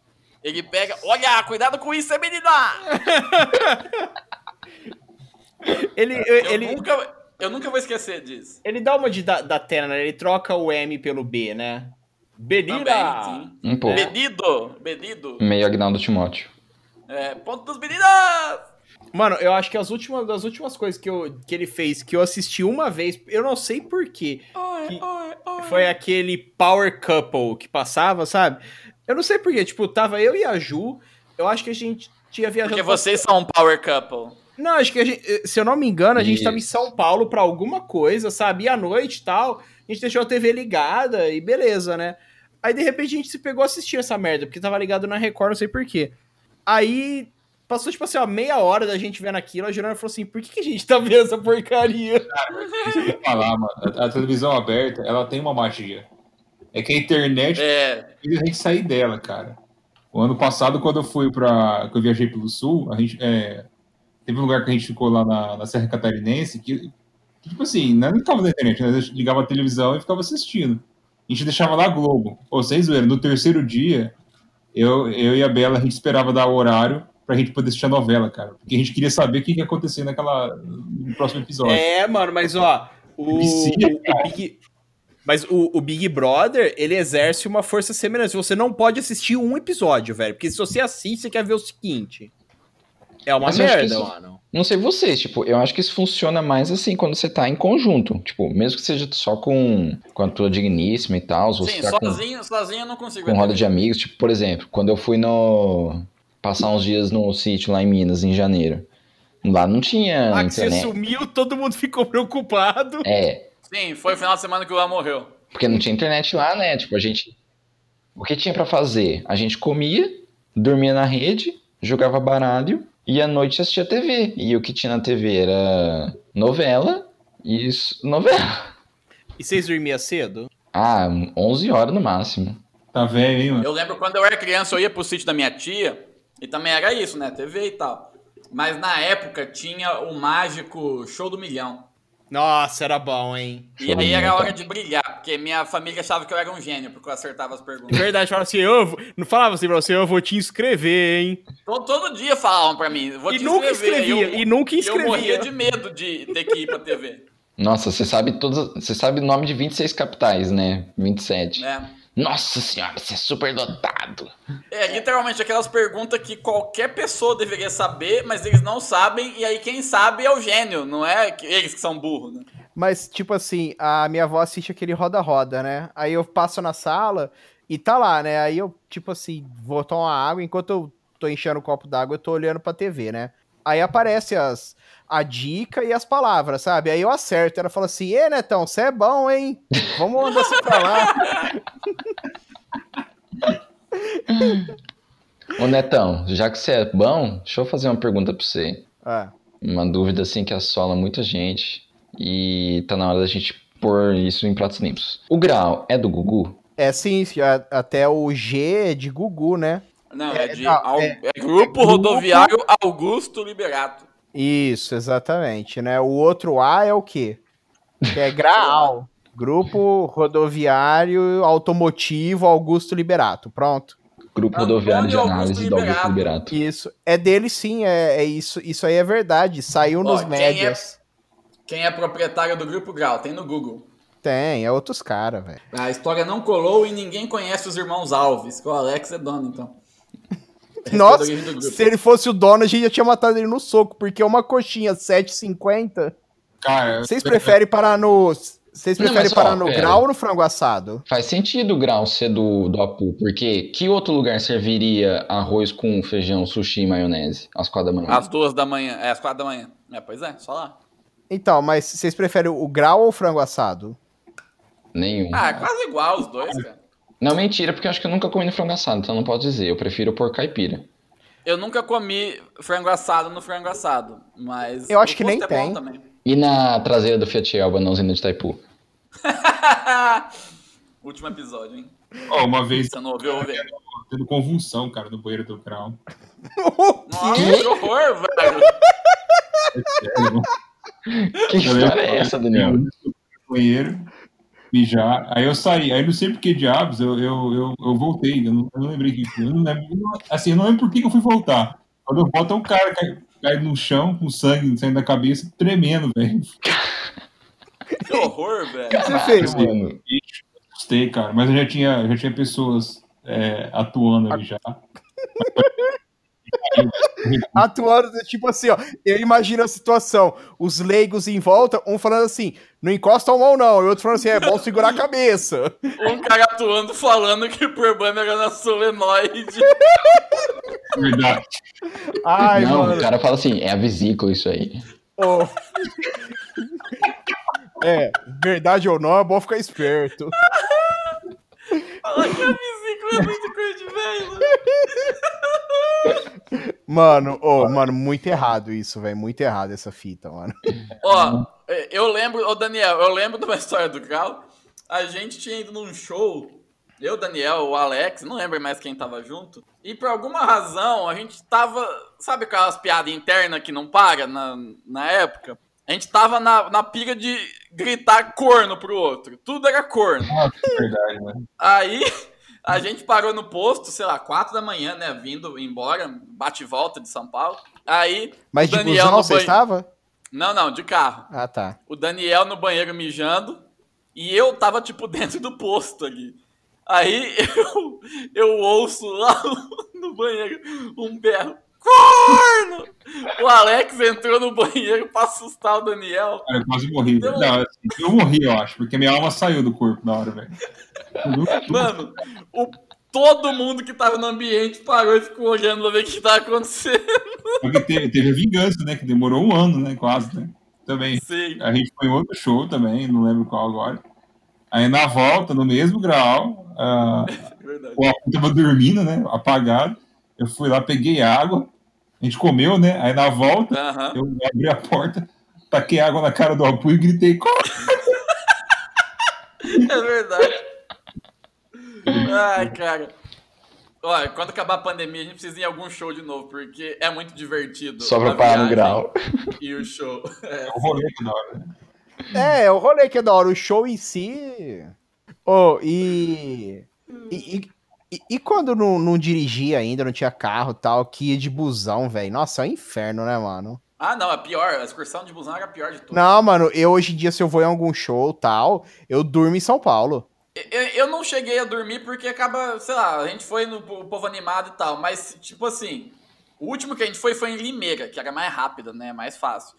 Ele pega, olha, cuidado com isso, é menina! Ele, Eu, ele, nunca, eu nunca vou esquecer disso. ele dá uma de da, da Tena, né? Ele troca o M pelo B, né? Benina! Também, sim. Um pouco. Benido, Benido. Meio Agnaldo Timóteo. É, ponto dos meninas! Mano, eu acho que as últimas, das últimas coisas que, eu, que ele fez, que eu assisti uma vez, eu não sei porquê, Oi, Que- oi, oi. foi aquele Power Couple que passava, sabe? Eu não sei porquê, tipo, tava eu e a Ju, eu acho que a gente tinha viajado... Porque vocês são um power couple. Não, acho que a gente, se eu não me engano, a gente Isso. tava em São Paulo pra alguma coisa, sabe? E à noite e tal, a gente deixou a TV ligada e beleza, né? Aí de repente a gente se pegou a assistir essa merda, porque tava ligado na Record, não sei porquê. Aí passou, tipo assim, ó, meia hora da gente vendo aquilo, a Juliana falou assim: por que, que a gente tá vendo essa porcaria? Que eu ia falar, mano. A, a televisão aberta, ela tem uma magia. É que a internet É, fez a gente sair dela, cara. O ano passado, quando eu fui pra. que eu viajei pelo sul, a gente. é, teve um lugar que a gente ficou lá na, na Serra Catarinense que, que, tipo assim, não ficava na internet, né? A gente ligava a televisão e ficava assistindo. A gente deixava lá a Globo. Ô, vocês viram, no terceiro dia, eu, eu e a Bela, a gente esperava dar o horário pra gente poder assistir a novela, cara. Porque a gente queria saber o que ia acontecer naquela, no próximo episódio. É, mano, mas ó, o, Vicia, o Big. Mas o, o Big Brother, ele exerce uma força semelhante. Você não pode assistir um episódio, velho. Porque se você assiste, você quer ver o seguinte. É uma Mas merda, isso- mano. Não sei vocês, tipo, eu acho que isso funciona mais assim quando você tá em conjunto. Tipo, mesmo que seja só com, com a tua digníssima e tal, sim, tá com, sozinho, sozinho eu não consigo. com roda de amigos. Tipo, por exemplo, quando eu fui no. passar uns dias no sítio lá em Minas, em janeiro. Lá não tinha Ah, que você sumiu, todo mundo ficou preocupado. É, Sim, foi o final de semana que o Luan morreu. porque não tinha internet lá, né? Tipo, a gente. O que tinha pra fazer? A gente comia, dormia na rede, jogava baralho e à noite assistia TV. E o que tinha na TV era novela e isso- novela. E vocês dormiam cedo? Ah, 11 horas no máximo. Tá velho, hein, mano? Eu lembro quando eu era criança, eu ia pro sítio da minha tia, e também era isso, né? TV e tal. Mas na época tinha o mágico Show do Milhão. Nossa, era bom, hein? E aí era a hora de brilhar, porque minha família achava que eu era um gênio, porque eu acertava as perguntas. Verdade, falava assim, eu vou... não falava assim pra você, eu vou te inscrever, hein? todo, todo dia falavam pra mim, vou E te nunca inscrever. escrevia, eu, e nunca eu escrevia. morria de medo de ter que ir pra TV. Nossa, você sabe todas. Você sabe o nome de 26 capitais, né? 27. Né? Nossa senhora, você é super dotado. É, literalmente aquelas perguntas que qualquer pessoa deveria saber, mas eles não sabem, e aí quem sabe é o gênio, não é que- eles que são burros, né? Mas, tipo assim, a minha avó assiste aquele roda-roda, né? Aí eu passo na sala e tá lá, né? Aí eu, tipo assim, vou tomar água, enquanto eu tô enchendo o copo d'água, eu tô olhando pra TV, né? Aí aparece as, a dica e as palavras, sabe? Aí eu acerto. Ela fala assim: Ê, Netão, você é bom, hein? Vamos mandar você pra lá. Ô Netão, já que você é bom, deixa eu fazer uma pergunta pra você. Ah, Uma dúvida assim que assola muita gente. E tá na hora da gente pôr isso em pratos limpos. O grau é do Gugu? é sim, até o G é de Gugu, né? Não, é, É, de não, é- é Grupo Rodoviário Augusto Liberato. Isso, exatamente, né? O outro A é o quê? Que é Graal. Grupo Rodoviário Automotivo Augusto Liberato. Pronto. Grupo rodoviário de Augusto análise do Augusto Liberato. Isso. É dele sim, é, é isso. Isso aí é verdade. Saiu nos Ó, quem médias. Quem é proprietário do Grupo Grau? Tem no Google. Tem, é outros caras, velho. A história não colou e ninguém conhece os irmãos Alves, que o Alex é dono, então. Nossa, se ele fosse o dono, a gente já tinha matado ele no soco, porque uma coxinha 7,50. Cara, Vocês preferem parar no. Vocês Não, preferem ó, parar no pera. grau ou no frango assado? Faz sentido o grau ser do, do Apu, porque que outro lugar serviria arroz com feijão, sushi e maionese às quatro da manhã? Às duas da manhã. É, às quatro da manhã. É, pois é, só lá. Então, mas vocês preferem o grau ou o frango assado? Nenhum. Ah, é quase igual os dois, cara. Não, mentira, porque eu acho que eu nunca comi no frango assado, então não posso dizer. Eu prefiro por caipira. Eu nunca comi frango assado no frango assado, mas. Eu acho que nem é tem. E na traseira do Fiat Elba, na usina de Itaipu? Último episódio, hein? ó, uma vez Você não ouviu, ouviu. tendo convulsão, cara, no banheiro do Crown. Nossa, que horror, velho. Que história é essa, Daniel? Eu fui no banheiro, mijar. Aí eu saí. Aí não sei por que diabos, eu, eu, eu, eu voltei. Eu não, eu não lembrei que. Eu não lembro, assim, eu não lembro por que que eu fui voltar. Quando eu volto, é um cara cai, cai no chão com sangue saindo da cabeça, tremendo, velho. Que horror, velho. O que você fez, Caralho, mano? mano. Assustei, cara. Mas eu já tinha, já tinha pessoas é, atuando ali já. Atuando, tipo assim, ó. Eu imagino a situação. Os leigos em volta, um falando assim, não encosta a mão, não. E o outro falando assim, é bom segurar a cabeça. Um cara atuando falando que o problema era na solenoide. Verdade. Ai, não, mano. o cara fala assim, é a vesícula isso aí. ô. É, verdade ou não, é bom ficar esperto. Fala que a vesícula é muito de velho. Mano, ô, mano, muito errado isso, velho. Muito errado essa fita, mano. Ó, eu lembro, ô Daniel, eu lembro de uma história do Grau. A gente tinha ido num show, eu, Daniel, o Alex, não lembro mais quem tava junto. E por alguma razão, a gente tava, sabe aquelas piadas internas que não para na, na época? A gente tava na, na pira de gritar corno pro outro. Tudo era corno. Verdade, né? Aí a gente parou no posto, sei lá, quatro da manhã, né? Vindo embora, bate e volta de São Paulo. Aí. Mas o de Daniel busão você estava? Não, não, de carro. Ah, tá. O Daniel no banheiro mijando. E eu tava, tipo, dentro do posto ali. Aí eu, eu ouço lá no banheiro um berro. O Alex entrou no banheiro pra assustar o Daniel. Cara, eu quase morri. Deu- Não, assim, eu morri, eu acho, porque minha alma saiu do corpo na hora, velho. Mano, o, todo mundo que tava no ambiente parou e ficou olhando pra ver o que tava acontecendo. Porque teve, teve a vingança, né? Que demorou um ano, né? Quase, né? Também. Sim. A gente foi em outro show também, não lembro qual agora. Aí na volta, no mesmo grau, ah, Verdade. o Apu tava dormindo, né? Apagado. Eu fui lá, peguei água, a gente comeu, né? Aí na volta, Aham. eu abri a porta, taquei água na cara do Apu e gritei, "Corre!" É verdade. Ai, cara. Olha, quando acabar a pandemia, a gente precisa ir em algum show de novo, porque é muito divertido. Só pra parar no grau. E o show. É. o rolê que da hora, né? É, o rolê que é da hora. O show em si. Ô, e. E, e- e- e quando não, não dirigia ainda, não tinha carro e tal, que ia de busão, velho? Nossa, é um inferno, né, mano? Ah, não, é pior. A excursão de busão era a pior de tudo. Não, mano, eu hoje em dia, se eu vou em algum show tal, eu durmo em São Paulo. Eu, eu não cheguei a dormir porque acaba, sei lá, a gente foi no po- povo animado e tal, mas, tipo assim, o último que a gente foi foi em Limeira, que era mais rápido, né? Mais fácil.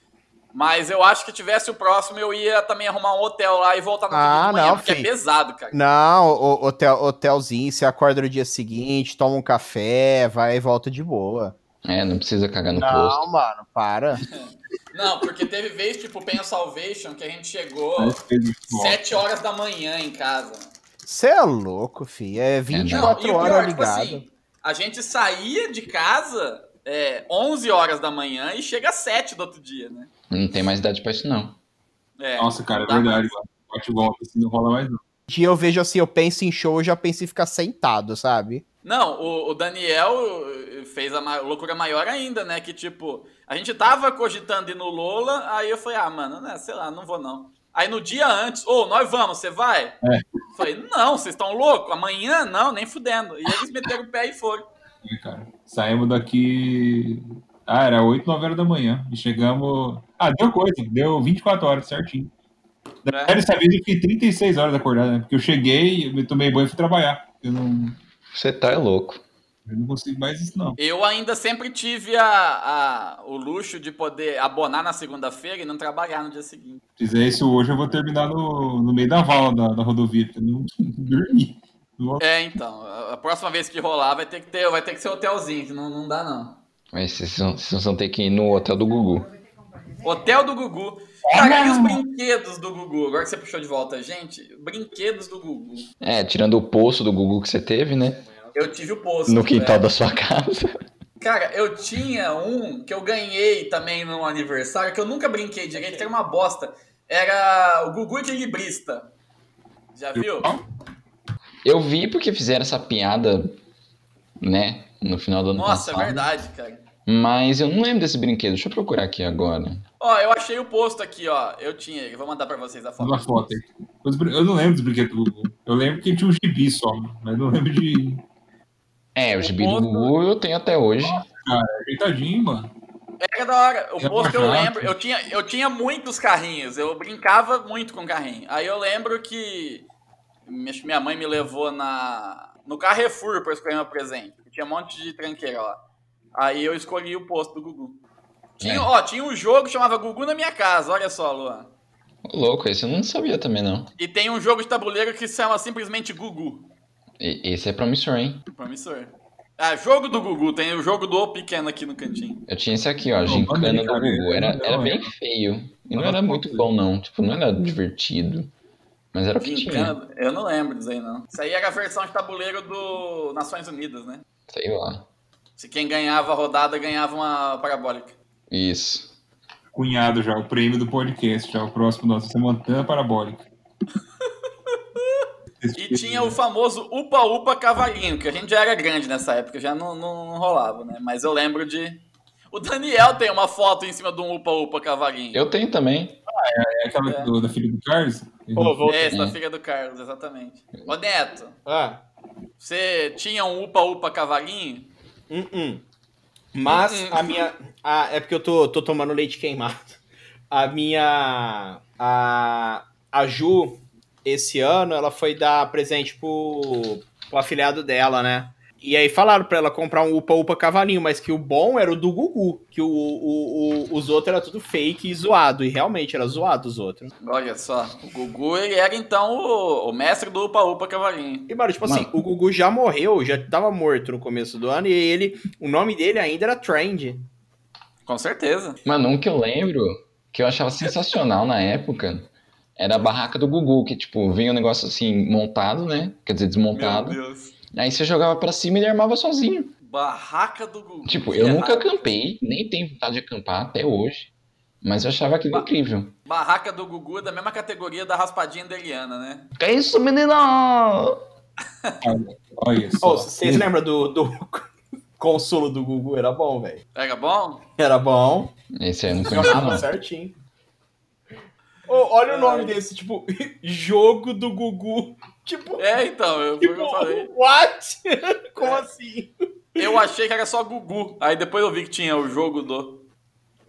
Mas eu acho que tivesse o próximo, eu ia também arrumar um hotel lá e voltar no Ah, de manhã, não, porque filho. é pesado, cara. Não, o, hotel, hotelzinho, você acorda no dia seguinte, toma um café, vai e volta de boa. É, não precisa cagar no Não, posto. mano, para. Não, porque teve vez, tipo, Penha Salvation, que a gente chegou Aí fez o futebol. 7 horas da manhã em casa. Você é louco, fi. É 24 Não, e o horas pior, tipo ligado. assim, a gente saía de casa é, 11 horas da manhã e chega às 7 do outro dia, né? Não tem mais idade pra isso, não. É, Nossa, cara, é verdade, e volta, assim, não rola mais não. dia eu vejo assim, eu penso em show, eu já penso em ficar sentado, sabe? Não, o, o Daniel eh, fez a ma- loucura maior ainda, né? Que tipo, a gente tava cogitando ir no Lola, aí eu falei, ah, mano, né, sei lá, não vou não. Aí no dia antes, ô, nós vamos, você vai? Falei, não, vocês estão loucos? Amanhã? Não, nem fudendo. E eles meteram o pé e foram. É, cara. Saímos daqui. Ah, era 8, 9 horas da manhã. E chegamos. Ah, deu coisa. Deu 24 horas certinho. né? Dessa vez eu fiquei 36 horas acordado, né? Porque eu cheguei, eu me tomei banho e fui trabalhar. Eu não, Você tá louco. eu não consigo mais isso, não. Eu ainda sempre tive a, a- o luxo de poder abonar na segunda-feira e não trabalhar no dia seguinte. Se fizer isso hoje, eu vou terminar no, no meio da vala da, da rodovia, porque eu não dormi. É, então, a- a próxima vez que rolar vai ter que ter, vai ter que ser hotelzinho, que não, não dá não. Mas vocês vão, vocês vão ter que ir no hotel do Gugu. Hotel do Gugu. Cara, e os brinquedos do Gugu? Agora que você puxou de volta a gente, brinquedos do Gugu. É, tirando o poço do Gugu que você teve, né? Eu tive o posto. No quintal velho. da sua casa. Cara, eu tinha um que eu ganhei também no aniversário, que eu nunca brinquei direito, que era uma bosta. Era o Gugu Equilibrista. Já viu? Eu vi porque fizeram essa piada, né? No final do ano Nossa, é passado. verdade, cara. Mas eu não lembro desse brinquedo. Deixa eu procurar aqui agora. Ó, eu achei o posto aqui, ó. Eu tinha, eu vou mandar pra vocês a foto. Uma foto aí. Eu não lembro dos brinquedos do Gugu. Eu lembro que tinha um gibi só, mas não lembro de. É, o O gibi do poço- Gugu eu tenho até hoje. Ajeitadinho, mano. Era da hora. O É posto eu lembro. Eu tinha, eu tinha muitos carrinhos. Eu brincava muito com carrinho. Aí eu lembro que minha minha mãe me levou na no Carrefour pra escolher meu presente. Tinha um monte de tranqueira lá. Aí eu escolhi o posto do Gugu. Tinha, É. ó, tinha um jogo que chamava Gugu na minha casa. Olha só, Luan. Ô, louco, esse eu não sabia também, não. E tem um jogo de tabuleiro que se chama simplesmente Gugu. E- esse é promissor, hein? Promissor. Ah, jogo do Gugu. Tem o jogo do O pequeno aqui no cantinho. Eu tinha esse aqui, ó, Gincana do Gugu. Era, era é. bem feio. E não era muito bom, não. Tipo, não era divertido. Mas era o que tinha. Eu não lembro disso aí, não. Isso aí era a versão de tabuleiro do Nações Unidas, né? Sei lá. Se quem ganhava a rodada ganhava uma parabólica. Isso. Cunhado já, o prêmio do podcast. Já o próximo nosso é Montana Parabólica. E tinha o famoso Upa Upa Cavalinho, que a gente já era grande nessa época, já não, não, não rolava, né? Mas eu lembro de. O Daniel tem uma foto em cima de um Upa Upa Cavalinho. Eu tenho também. É aquela É. do- da filha do Carlos? Pô, vou- Esse, da É. filha do Carlos, exatamente. Ô Neto, Ah, você tinha um Upa Upa Cavalinho? hum. Mas a minha. Ah, é porque eu tô, tô tomando leite queimado. A minha. A, a Ju, esse ano, ela foi dar presente pro, pro afilhado dela, né? E aí falaram pra ela comprar um Upa Upa Cavalinho, mas que o bom era o do Gugu, que o, o, o- os outros era tudo fake e zoado. E realmente era zoado os outros. Olha só, o Gugu ele era então o, o mestre do Upa Upa Cavalinho. E, mano, tipo assim, Mano. o Gugu já morreu, já tava morto no começo do ano, e ele. O nome dele ainda era Trend. Com certeza. Mano, um que eu lembro, que eu achava sensacional na época, era a barraca do Gugu, que, tipo, vinha um negócio assim, montado, né? Quer dizer, desmontado. Meu Deus. Aí você jogava pra cima e ele armava sozinho. Barraca do Gugu. Tipo, eu nunca errado. acampei, nem tenho vontade de acampar até hoje. Mas eu achava aquilo Ba- incrível. Barraca do Gugu é da mesma categoria da raspadinha da Eliana, né? Que isso, menino? Olha só. Oh, vocês lembram do, do consolo do Gugu? Era bom, velho. Era bom? Era bom. Esse aí eu não não. certinho. Ô, olha o nome desse, tipo, jogo do Gugu. Tipo, É, então, eu, tipo eu falei. what? Como assim? Eu achei que era só Gugu. Aí depois eu vi que tinha o jogo do.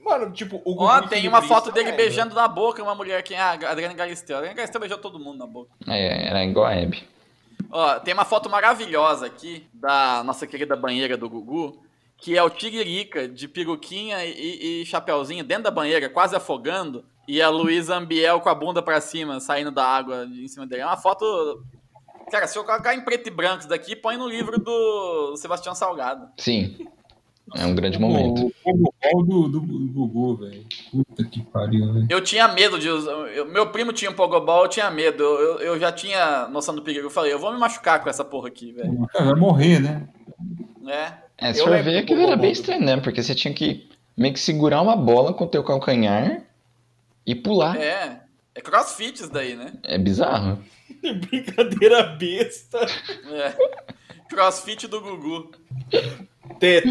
Mano, tipo, o Gugu. Ó, tem uma foto dele velho. beijando na boca uma mulher que é a Adriana Galisteu. A Adriana Galisteu beijou todo mundo na boca. É, era igual a Abby. Ó, tem uma foto maravilhosa aqui da nossa querida banheira do Gugu, que é o Tiririca de peruquinha e, e chapeuzinho dentro da banheira, quase afogando, e a Luísa Ambiel com a bunda pra cima, saindo da água em cima dele. É uma foto. Cara, se eu colocar em preto e branco isso daqui, põe no livro do Sebastião Salgado. Sim. É um grande momento. O Pogobol do, do, do Gugu, velho. Puta que pariu, velho. Eu tinha medo de usar. eu- meu primo tinha um pogobol, eu tinha medo. Eu, eu já tinha noção do perigo. Eu falei, eu vou me machucar com essa porra aqui, velho. Cara, vai morrer, né? É. É, se Eu for ver, aquilo era bem estranho, né? Porque você tinha que meio que segurar uma bola com o teu calcanhar e pular. É, É. É crossfit isso daí, né? bizarro. Brincadeira besta. É. Crossfit do Gugu. Tem,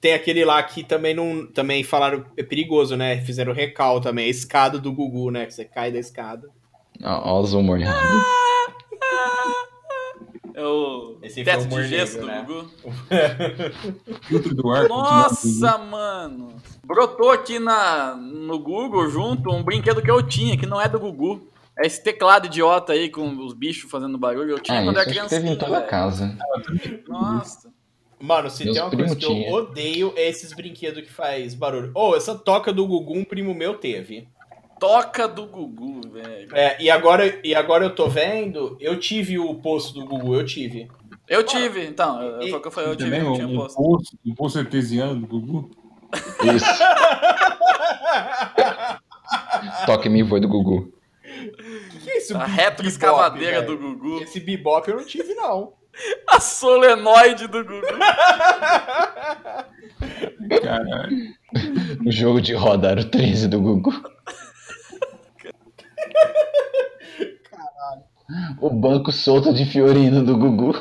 tem aquele lá que também não. Também falaram é perigoso, né? Fizeram recal também. A escada do Gugu, né? Que você cai da escada. Ó, ó os humor errado. É o Esse foi teto de gesso negro, do né? Gugu. Filtro do ar. Nossa, mano. Brotou aqui na, no Google junto um brinquedo que eu tinha, que não é do Gugu. É esse teclado idiota aí com os bichos fazendo barulho. Eu tinha Ah, quando era que teve em toda velho. casa. Nossa. Mano, se Meus tem uma coisa que eu odeio é esses brinquedos que faz barulho. Ô, essa toca do Gugu, um primo meu teve. Toca do Gugu, velho. É, e agora, e agora eu tô vendo, eu tive o posto do Gugu, eu tive. Eu tive, então. Eu, E- foi o que eu falei, eu tive, Também eu um, tinha um posto. poço, um poço artesiano do Gugu. Isso. Toque me voe do Gugu. que é isso? A retroescavadeira do? Gugu. Esse bebop eu não tive, não. A solenoide do Gugu. Caralho. O jogo de roda era o 13 do Gugu. O banco solto de Fiorino do Gugu.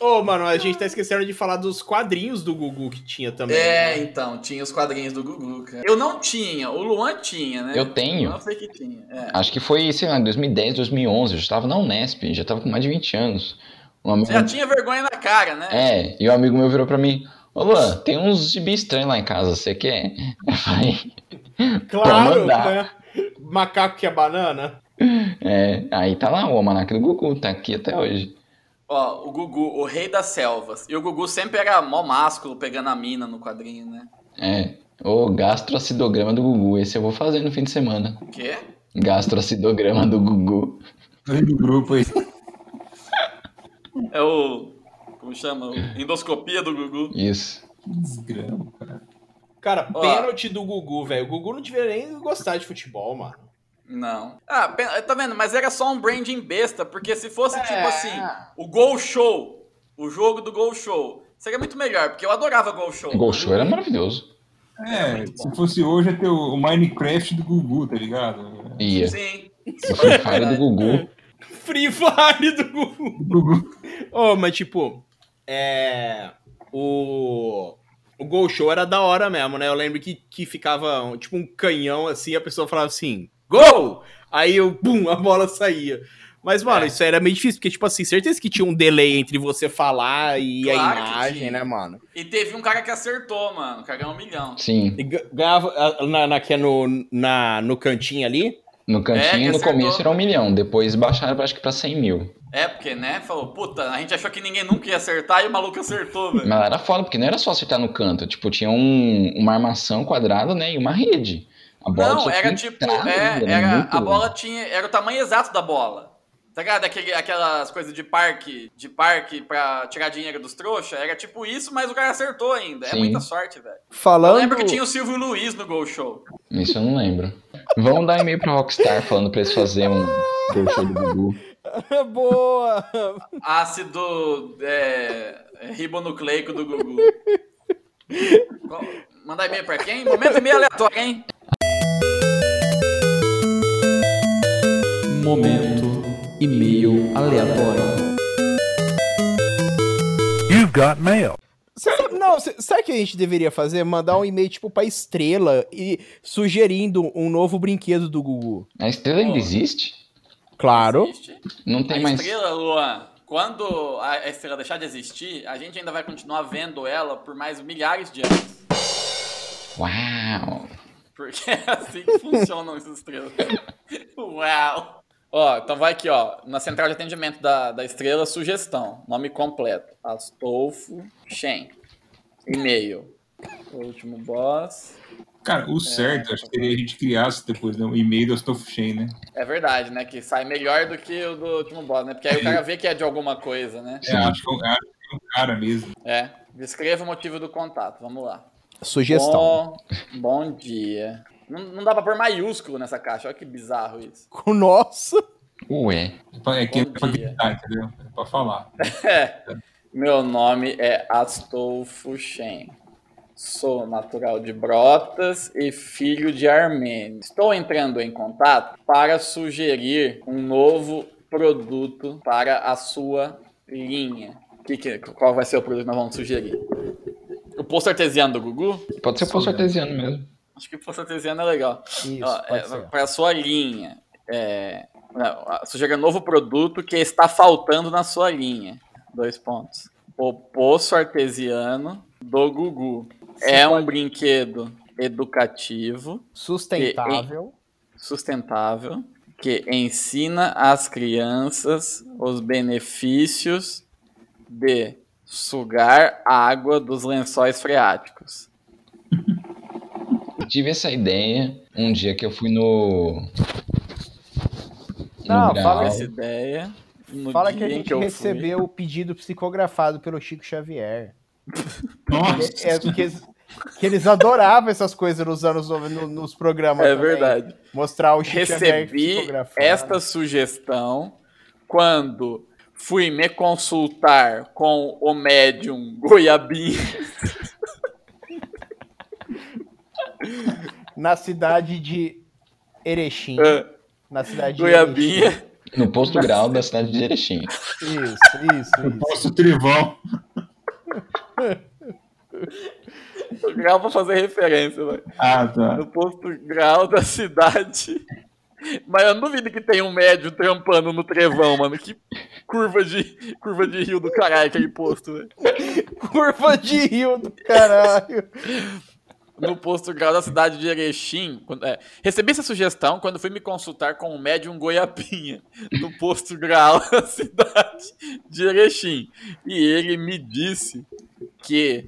Ô, mano, a gente tá esquecendo de falar dos quadrinhos do Gugu que tinha também. É, né? então, tinha os quadrinhos do Gugu, cara. Eu não tinha, o Luan tinha, né? Eu tenho. Eu não sei que tinha. É. Acho que foi, sei lá, em 2010, 2011. Eu já estava na Unesp, já estava com mais de 20 anos. Um amigo... Você já tinha vergonha na cara, né? É, e um amigo meu virou pra mim: Ô Luan, tem uns gibi estranhos lá em casa, você quer? Falei: Claro, né? Macaco que é banana. É, aí tá lá o almanac do Gugu, tá aqui até hoje. Ó, o Gugu, o rei das selvas. E o Gugu sempre era mó másculo pegando a mina no quadrinho, né? É, o gastroacidograma do Gugu, esse eu vou fazer no fim de semana. O quê? Gastroacidograma do Gugu. Do grupo aí. É o. Como chama? Endoscopia do Gugu. Isso. Desgrama, cara. Cara, pênalti do Gugu, velho. O Gugu não deveria nem gostar de futebol, mano. Não. Ah, tá vendo? Mas era só um branding besta, porque se fosse É. tipo assim, o Gol Show, o jogo do Gol Show, seria muito melhor, porque eu adorava Gol Show. O Gol Show era maravilhoso. É, se fosse hoje ia ter o, Minecraft do Gugu, tá ligado? Ia. Sim. O Free Fire do Gugu. Free Fire do Gugu. Ô, mas tipo, é. O. O Gol Show era da hora mesmo, né? Eu lembro que, que ficava um- tipo um canhão assim, a pessoa falava assim, Gol! Aí eu, bum, a bola saía. Mas, mano, É. isso aí era meio difícil, porque, tipo assim, certeza que tinha um delay entre você falar e Claro a que imagem, né, mano? E teve um cara que acertou, mano. O cara ganhou um milhão. Sim. E ga- ganhava na, na, que é no, na, no cantinho ali. No É, cantinho, que no começo era um milhão. Depois baixaram, acho que pra 100 mil. É, porque, né? Falou, puta, a gente achou que ninguém nunca ia acertar e o maluco acertou, velho. Mas era foda, porque não era só acertar no canto. Tipo, tinha um- uma armação quadrada, né? E uma rede. A bola Não, era tinha tipo, entrado, é, era era, muito a bola tinha, era o tamanho exato da bola. Tá ligado? Aquele, aquelas coisas de parque, de parque pra tirar dinheiro dos trouxas, era tipo isso, mas o cara acertou ainda. É Sim. muita sorte, velho. Eu Falando. lembro que tinha o Silvio Luiz no Gol Show. Isso eu não lembro. Vamos dar e-mail pra Rockstar falando pra eles fazerem um show do Gugu. Boa! Ácido é, ribonucleico do Gugu. Mandar e-mail pra quem? Momento e-mail aleatório, hein? Momento e-mail aleatório. You've got mail. Cê sabe- não, cê- sabe o que a gente deveria fazer? Mandar um e-mail, tipo, pra estrela e sugerindo um novo brinquedo do Gugu. A estrela ainda existe? Claro. Existe. Não tem a mais. estrela, Luan, quando a a estrela deixar de existir, a gente ainda vai continuar vendo ela por mais milhares de anos. Uau! Porque é assim que funcionam essas estrelas. Uau! Ó, então vai aqui, ó. Na central de atendimento da, da estrela, sugestão. Nome completo. Astolfo Shen. E-mail. O último boss. Cara, o certo, acho que seria a gente criasse depois né, o e-mail do Astolfo né? É verdade, né? Que sai melhor do que o do último boss, né? Porque aí o cara vê que é de alguma coisa, né? É, acho que, é um- acho que é um cara mesmo. É. Descreva o motivo do contato. Vamos lá. Sugestão. Bom, bom dia. Não, não dá pra pôr maiúsculo nessa caixa. Olha que bizarro isso. Nossa. Ué. É que é Bom pra gritar, entendeu? É pra falar. É. Meu nome é Astolfo Shen. Sou natural de Brotas e filho de Armênio. Estou entrando em contato para sugerir um novo produto para a sua linha. Que, que, qual vai ser o produto que nós vamos sugerir? O poço artesiano do Gugu? Pode ser poço artesiano mesmo. Acho que o poço artesiano é legal. Isso, Ó, pode é, para a sua linha. É, sugira novo produto que está faltando na sua linha. Dois pontos. O poço artesiano do Gugu. é um brinquedo educativo, Sustentável. sustentável, que ensina às crianças os benefícios de sugar água dos lençóis freáticos. Tive essa ideia um dia que eu fui no. no Não, fala Essa ideia. No Fala que a gente eu fui- recebeu o pedido psicografado pelo Chico Xavier. Nossa, É, é porque eles, que eles adoravam essas coisas nos anos no- nos programas. É também. verdade. Mostrar o Chico Xavier Recebi esta sugestão quando fui me consultar com o médium Goiabinha na cidade de Erechim. É. Na cidade de Goiabinha. No posto grau da cidade de Erechim. Erechim. Isso, isso, isso. nosso trivão. O grau pra fazer referência, vai. Ah, tá. No posto grau da cidade. Mas eu não duvido que tem um médium trampando no trevão, mano. Que curva de, curva de rio do caralho aquele posto, velho. Curva de rio do caralho. No posto grau da cidade de Erechim. quando- é, recebi essa sugestão quando fui me consultar com o médium Goiapinha, no posto grau da cidade de Erechim. E ele me disse que.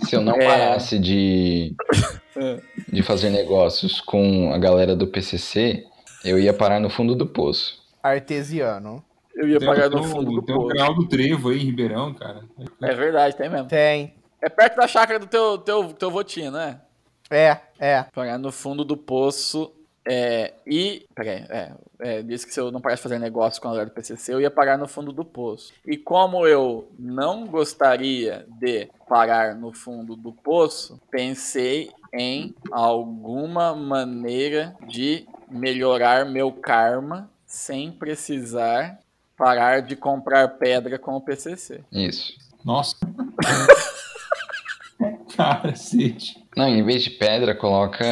Se eu não É. parasse de, É. de fazer negócios com a galera do PCC, eu ia parar no fundo do poço. Artesiano. Eu ia Tem, pagar tem no fundo do tem um poço. grau do trevo aí em Ribeirão, cara. É verdade, tem mesmo. Tem. É perto da chácara do teu, teu, teu votinho, né? É, é. Pagar no fundo do poço. É, e. Peraí, é, é, disse que se eu não parasse de fazer negócio com a galera do PCC, eu ia parar no fundo do poço. E como eu não gostaria de parar no fundo do poço, pensei em alguma maneira de melhorar meu karma sem precisar parar de comprar pedra com o PCC. Isso. Nossa. Cacete. Não, em vez de pedra, coloca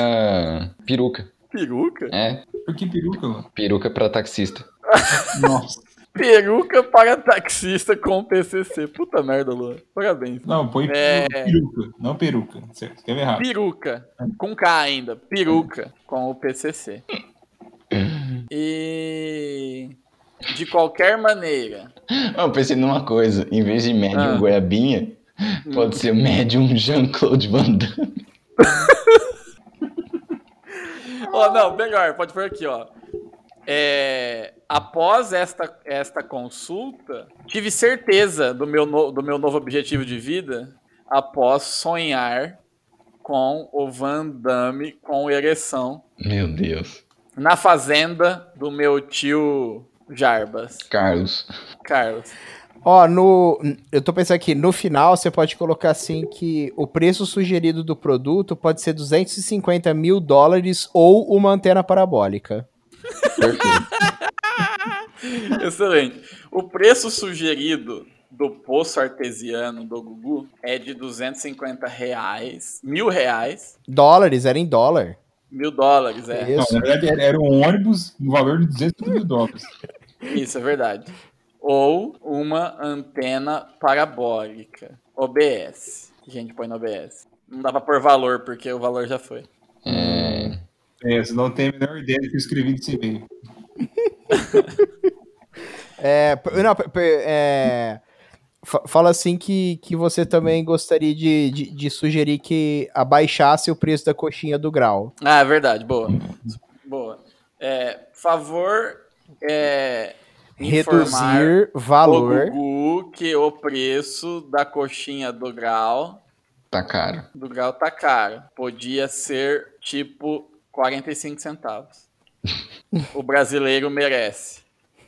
peruca. Peruca? É, Por que peruca, mano? peruca pra taxista. Nossa. Peruca para taxista com PCC. Puta merda, Luan. Parabéns. Não, põe É. peruca, não peruca. Certo, escreve errado. Peruca. Com K ainda. Peruca com o PCC. E. De qualquer maneira. Eu pensei numa coisa, em vez de médium Ah. goiabinha, pode ser médium Jean-Claude Van Damme. Ó, não, melhor, pode pôr aqui, ó. É, após esta, esta consulta, tive certeza do meu, no- do meu novo objetivo de vida após sonhar com o Van Damme com ereção Meu Deus. na fazenda do meu tio Jarbas, Carlos. Carlos. Ó, no. Eu tô pensando aqui, no final você pode colocar assim que o preço sugerido do produto pode ser 250 mil dólares ou uma antena parabólica. Excelente. O preço sugerido do poço artesiano do Gugu é de 250 reais, mil reais, Dólares, era em dólar. mil dólares, é. Não, Isso. na verdade era- era um ônibus no valor de 200 mil dólares. Isso é verdade. Ou uma antena parabólica, OBS, que a gente põe no OBS. Não dá pra pôr valor, porque o valor já foi. É, É, você não tem a menor ideia do que eu escrevi nesse e-mail. É, não, é, fa- fala assim que, que você também gostaria de, de, de sugerir que abaixasse o preço da coxinha do grau. Ah, é verdade, boa. Boa. É, favor, é, Reduzir valor. o Gugu que o preço da coxinha do grau tá caro. do grau tá caro. Podia ser tipo 45 centavos. o brasileiro merece.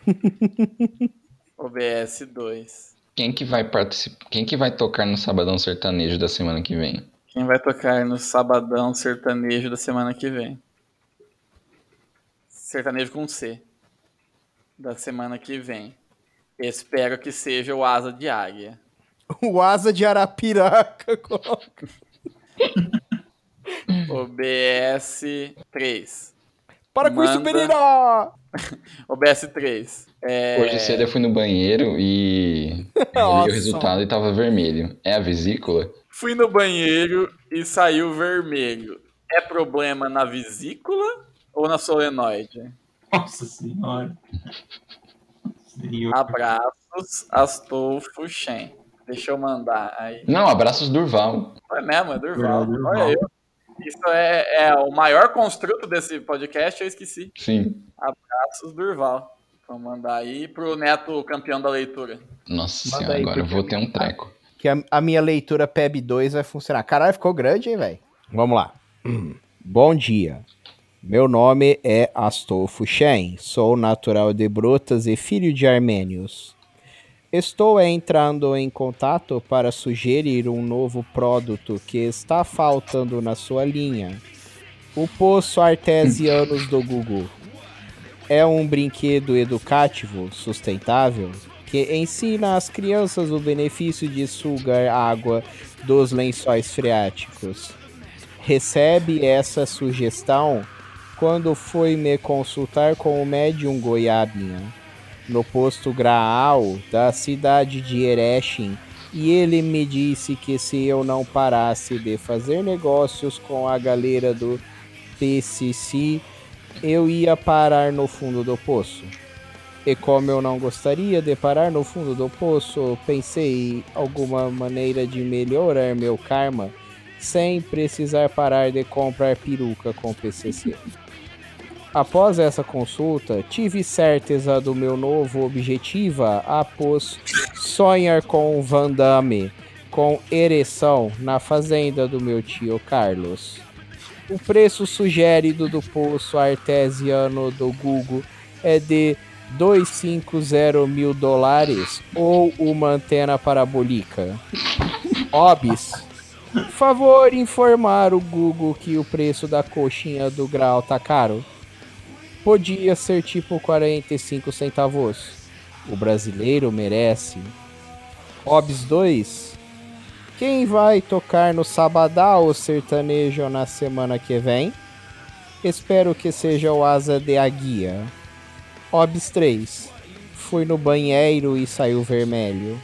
OBS 2. Quem que vai participar? Quem que vai tocar no Sabadão Sertanejo da semana que vem? Quem vai tocar no Sabadão Sertanejo da semana que vem? Sertanejo com C. da semana que vem. Espero que seja o Asa de Águia. O asa de Arapiraca. coloca. OBS 3. Para com isso, menina! OBS 3. É... Hoje cedo eu fui no banheiro e eu vi o resultado e tava vermelho. É a vesícula? Fui no banheiro e saiu vermelho. É problema na vesícula ou na solenoide? Nossa senhora. Senhor. Abraços, Astolfo Shen. Deixa eu mandar aí. Não, abraços Durval. É mesmo, é Durval. Durval. Olha eu. Isso é, é o maior construto desse podcast, eu esqueci. Sim. Abraços, Durval. Vou mandar aí pro neto campeão da leitura. Nossa Manda senhora, aí, agora eu vou ter um treco. Que a, a minha leitura PEB 2 vai funcionar. Caralho, ficou grande, hein, velho? Vamos lá. Bom dia. Meu nome é Astolfo Shen. Sou natural de Brotas e filho de armênios. Estou entrando em contato para sugerir um novo produto que está faltando na sua linha. O Poço Artesianos do Google. É um brinquedo educativo, sustentável, que ensina às crianças o benefício de sugar água dos lençóis freáticos. Recebe essa sugestão quando foi me consultar com o médium Goiabinha, no posto Graal da cidade de Erechim, e ele me disse que se eu não parasse de fazer negócios com a galera do PCC, eu ia parar no fundo do poço. E como eu não gostaria de parar no fundo do poço, pensei alguma maneira de melhorar meu karma sem precisar parar de comprar peruca com PCC. Após essa consulta, tive certeza do meu novo objetivo após sonhar com Van Damme com ereção na fazenda do meu tio Carlos. O preço sugerido do poço artesiano do Google é de 250 mil dólares ou uma antena parabólica. Obis, favor informar o Google que o preço da coxinha do grau tá caro. Podia ser tipo 45 centavos. O brasileiro merece. Obs 2. Quem vai tocar no Sabadão sertanejo na semana que vem? Espero que seja o Asa de Aguia. Obs 3. Fui no banheiro e saiu vermelho.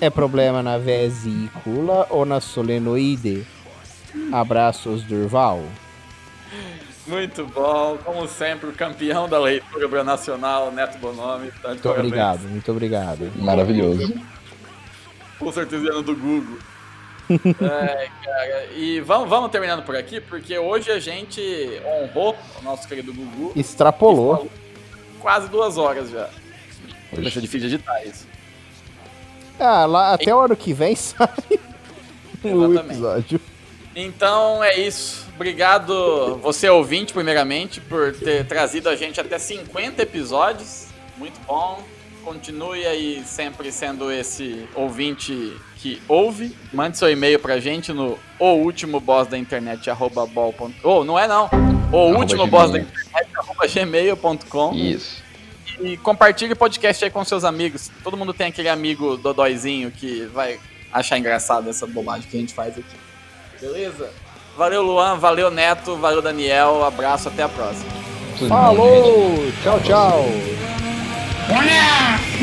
É problema na vesícula ou na solenoide? Abraços, Durval. Muito bom. Como sempre, o campeão da leitura nacional, Neto Bonomi. Tá Muito parabéns. obrigado, muito obrigado. Maravilhoso. Com certeza do Google. é, cara. E vamos, vamos terminando por aqui, porque hoje a gente honrou o nosso querido Gugu. Extrapolou. Quase duas horas já. Hoje. difícil de editar isso. Ah, lá, até o ano que vem sai o Exatamente. episódio. Então é isso. Obrigado, você ouvinte, primeiramente, por ter trazido a gente até 50 episódios. Muito bom. Continue aí sempre sendo esse ouvinte que ouve. Mande seu e-mail pra gente no o último boss da internet arroba bol Oh, não é não. O último boss da internet arroba gmail.com. Isso. E compartilhe o podcast aí com seus amigos. Todo mundo tem aquele amigo dodóizinho que vai achar engraçado essa bobagem que a gente faz aqui. Beleza? Valeu, Luan. Valeu, Neto. Valeu, Daniel. Abraço. Até a próxima. Falou! Tchau, tchau! Olha!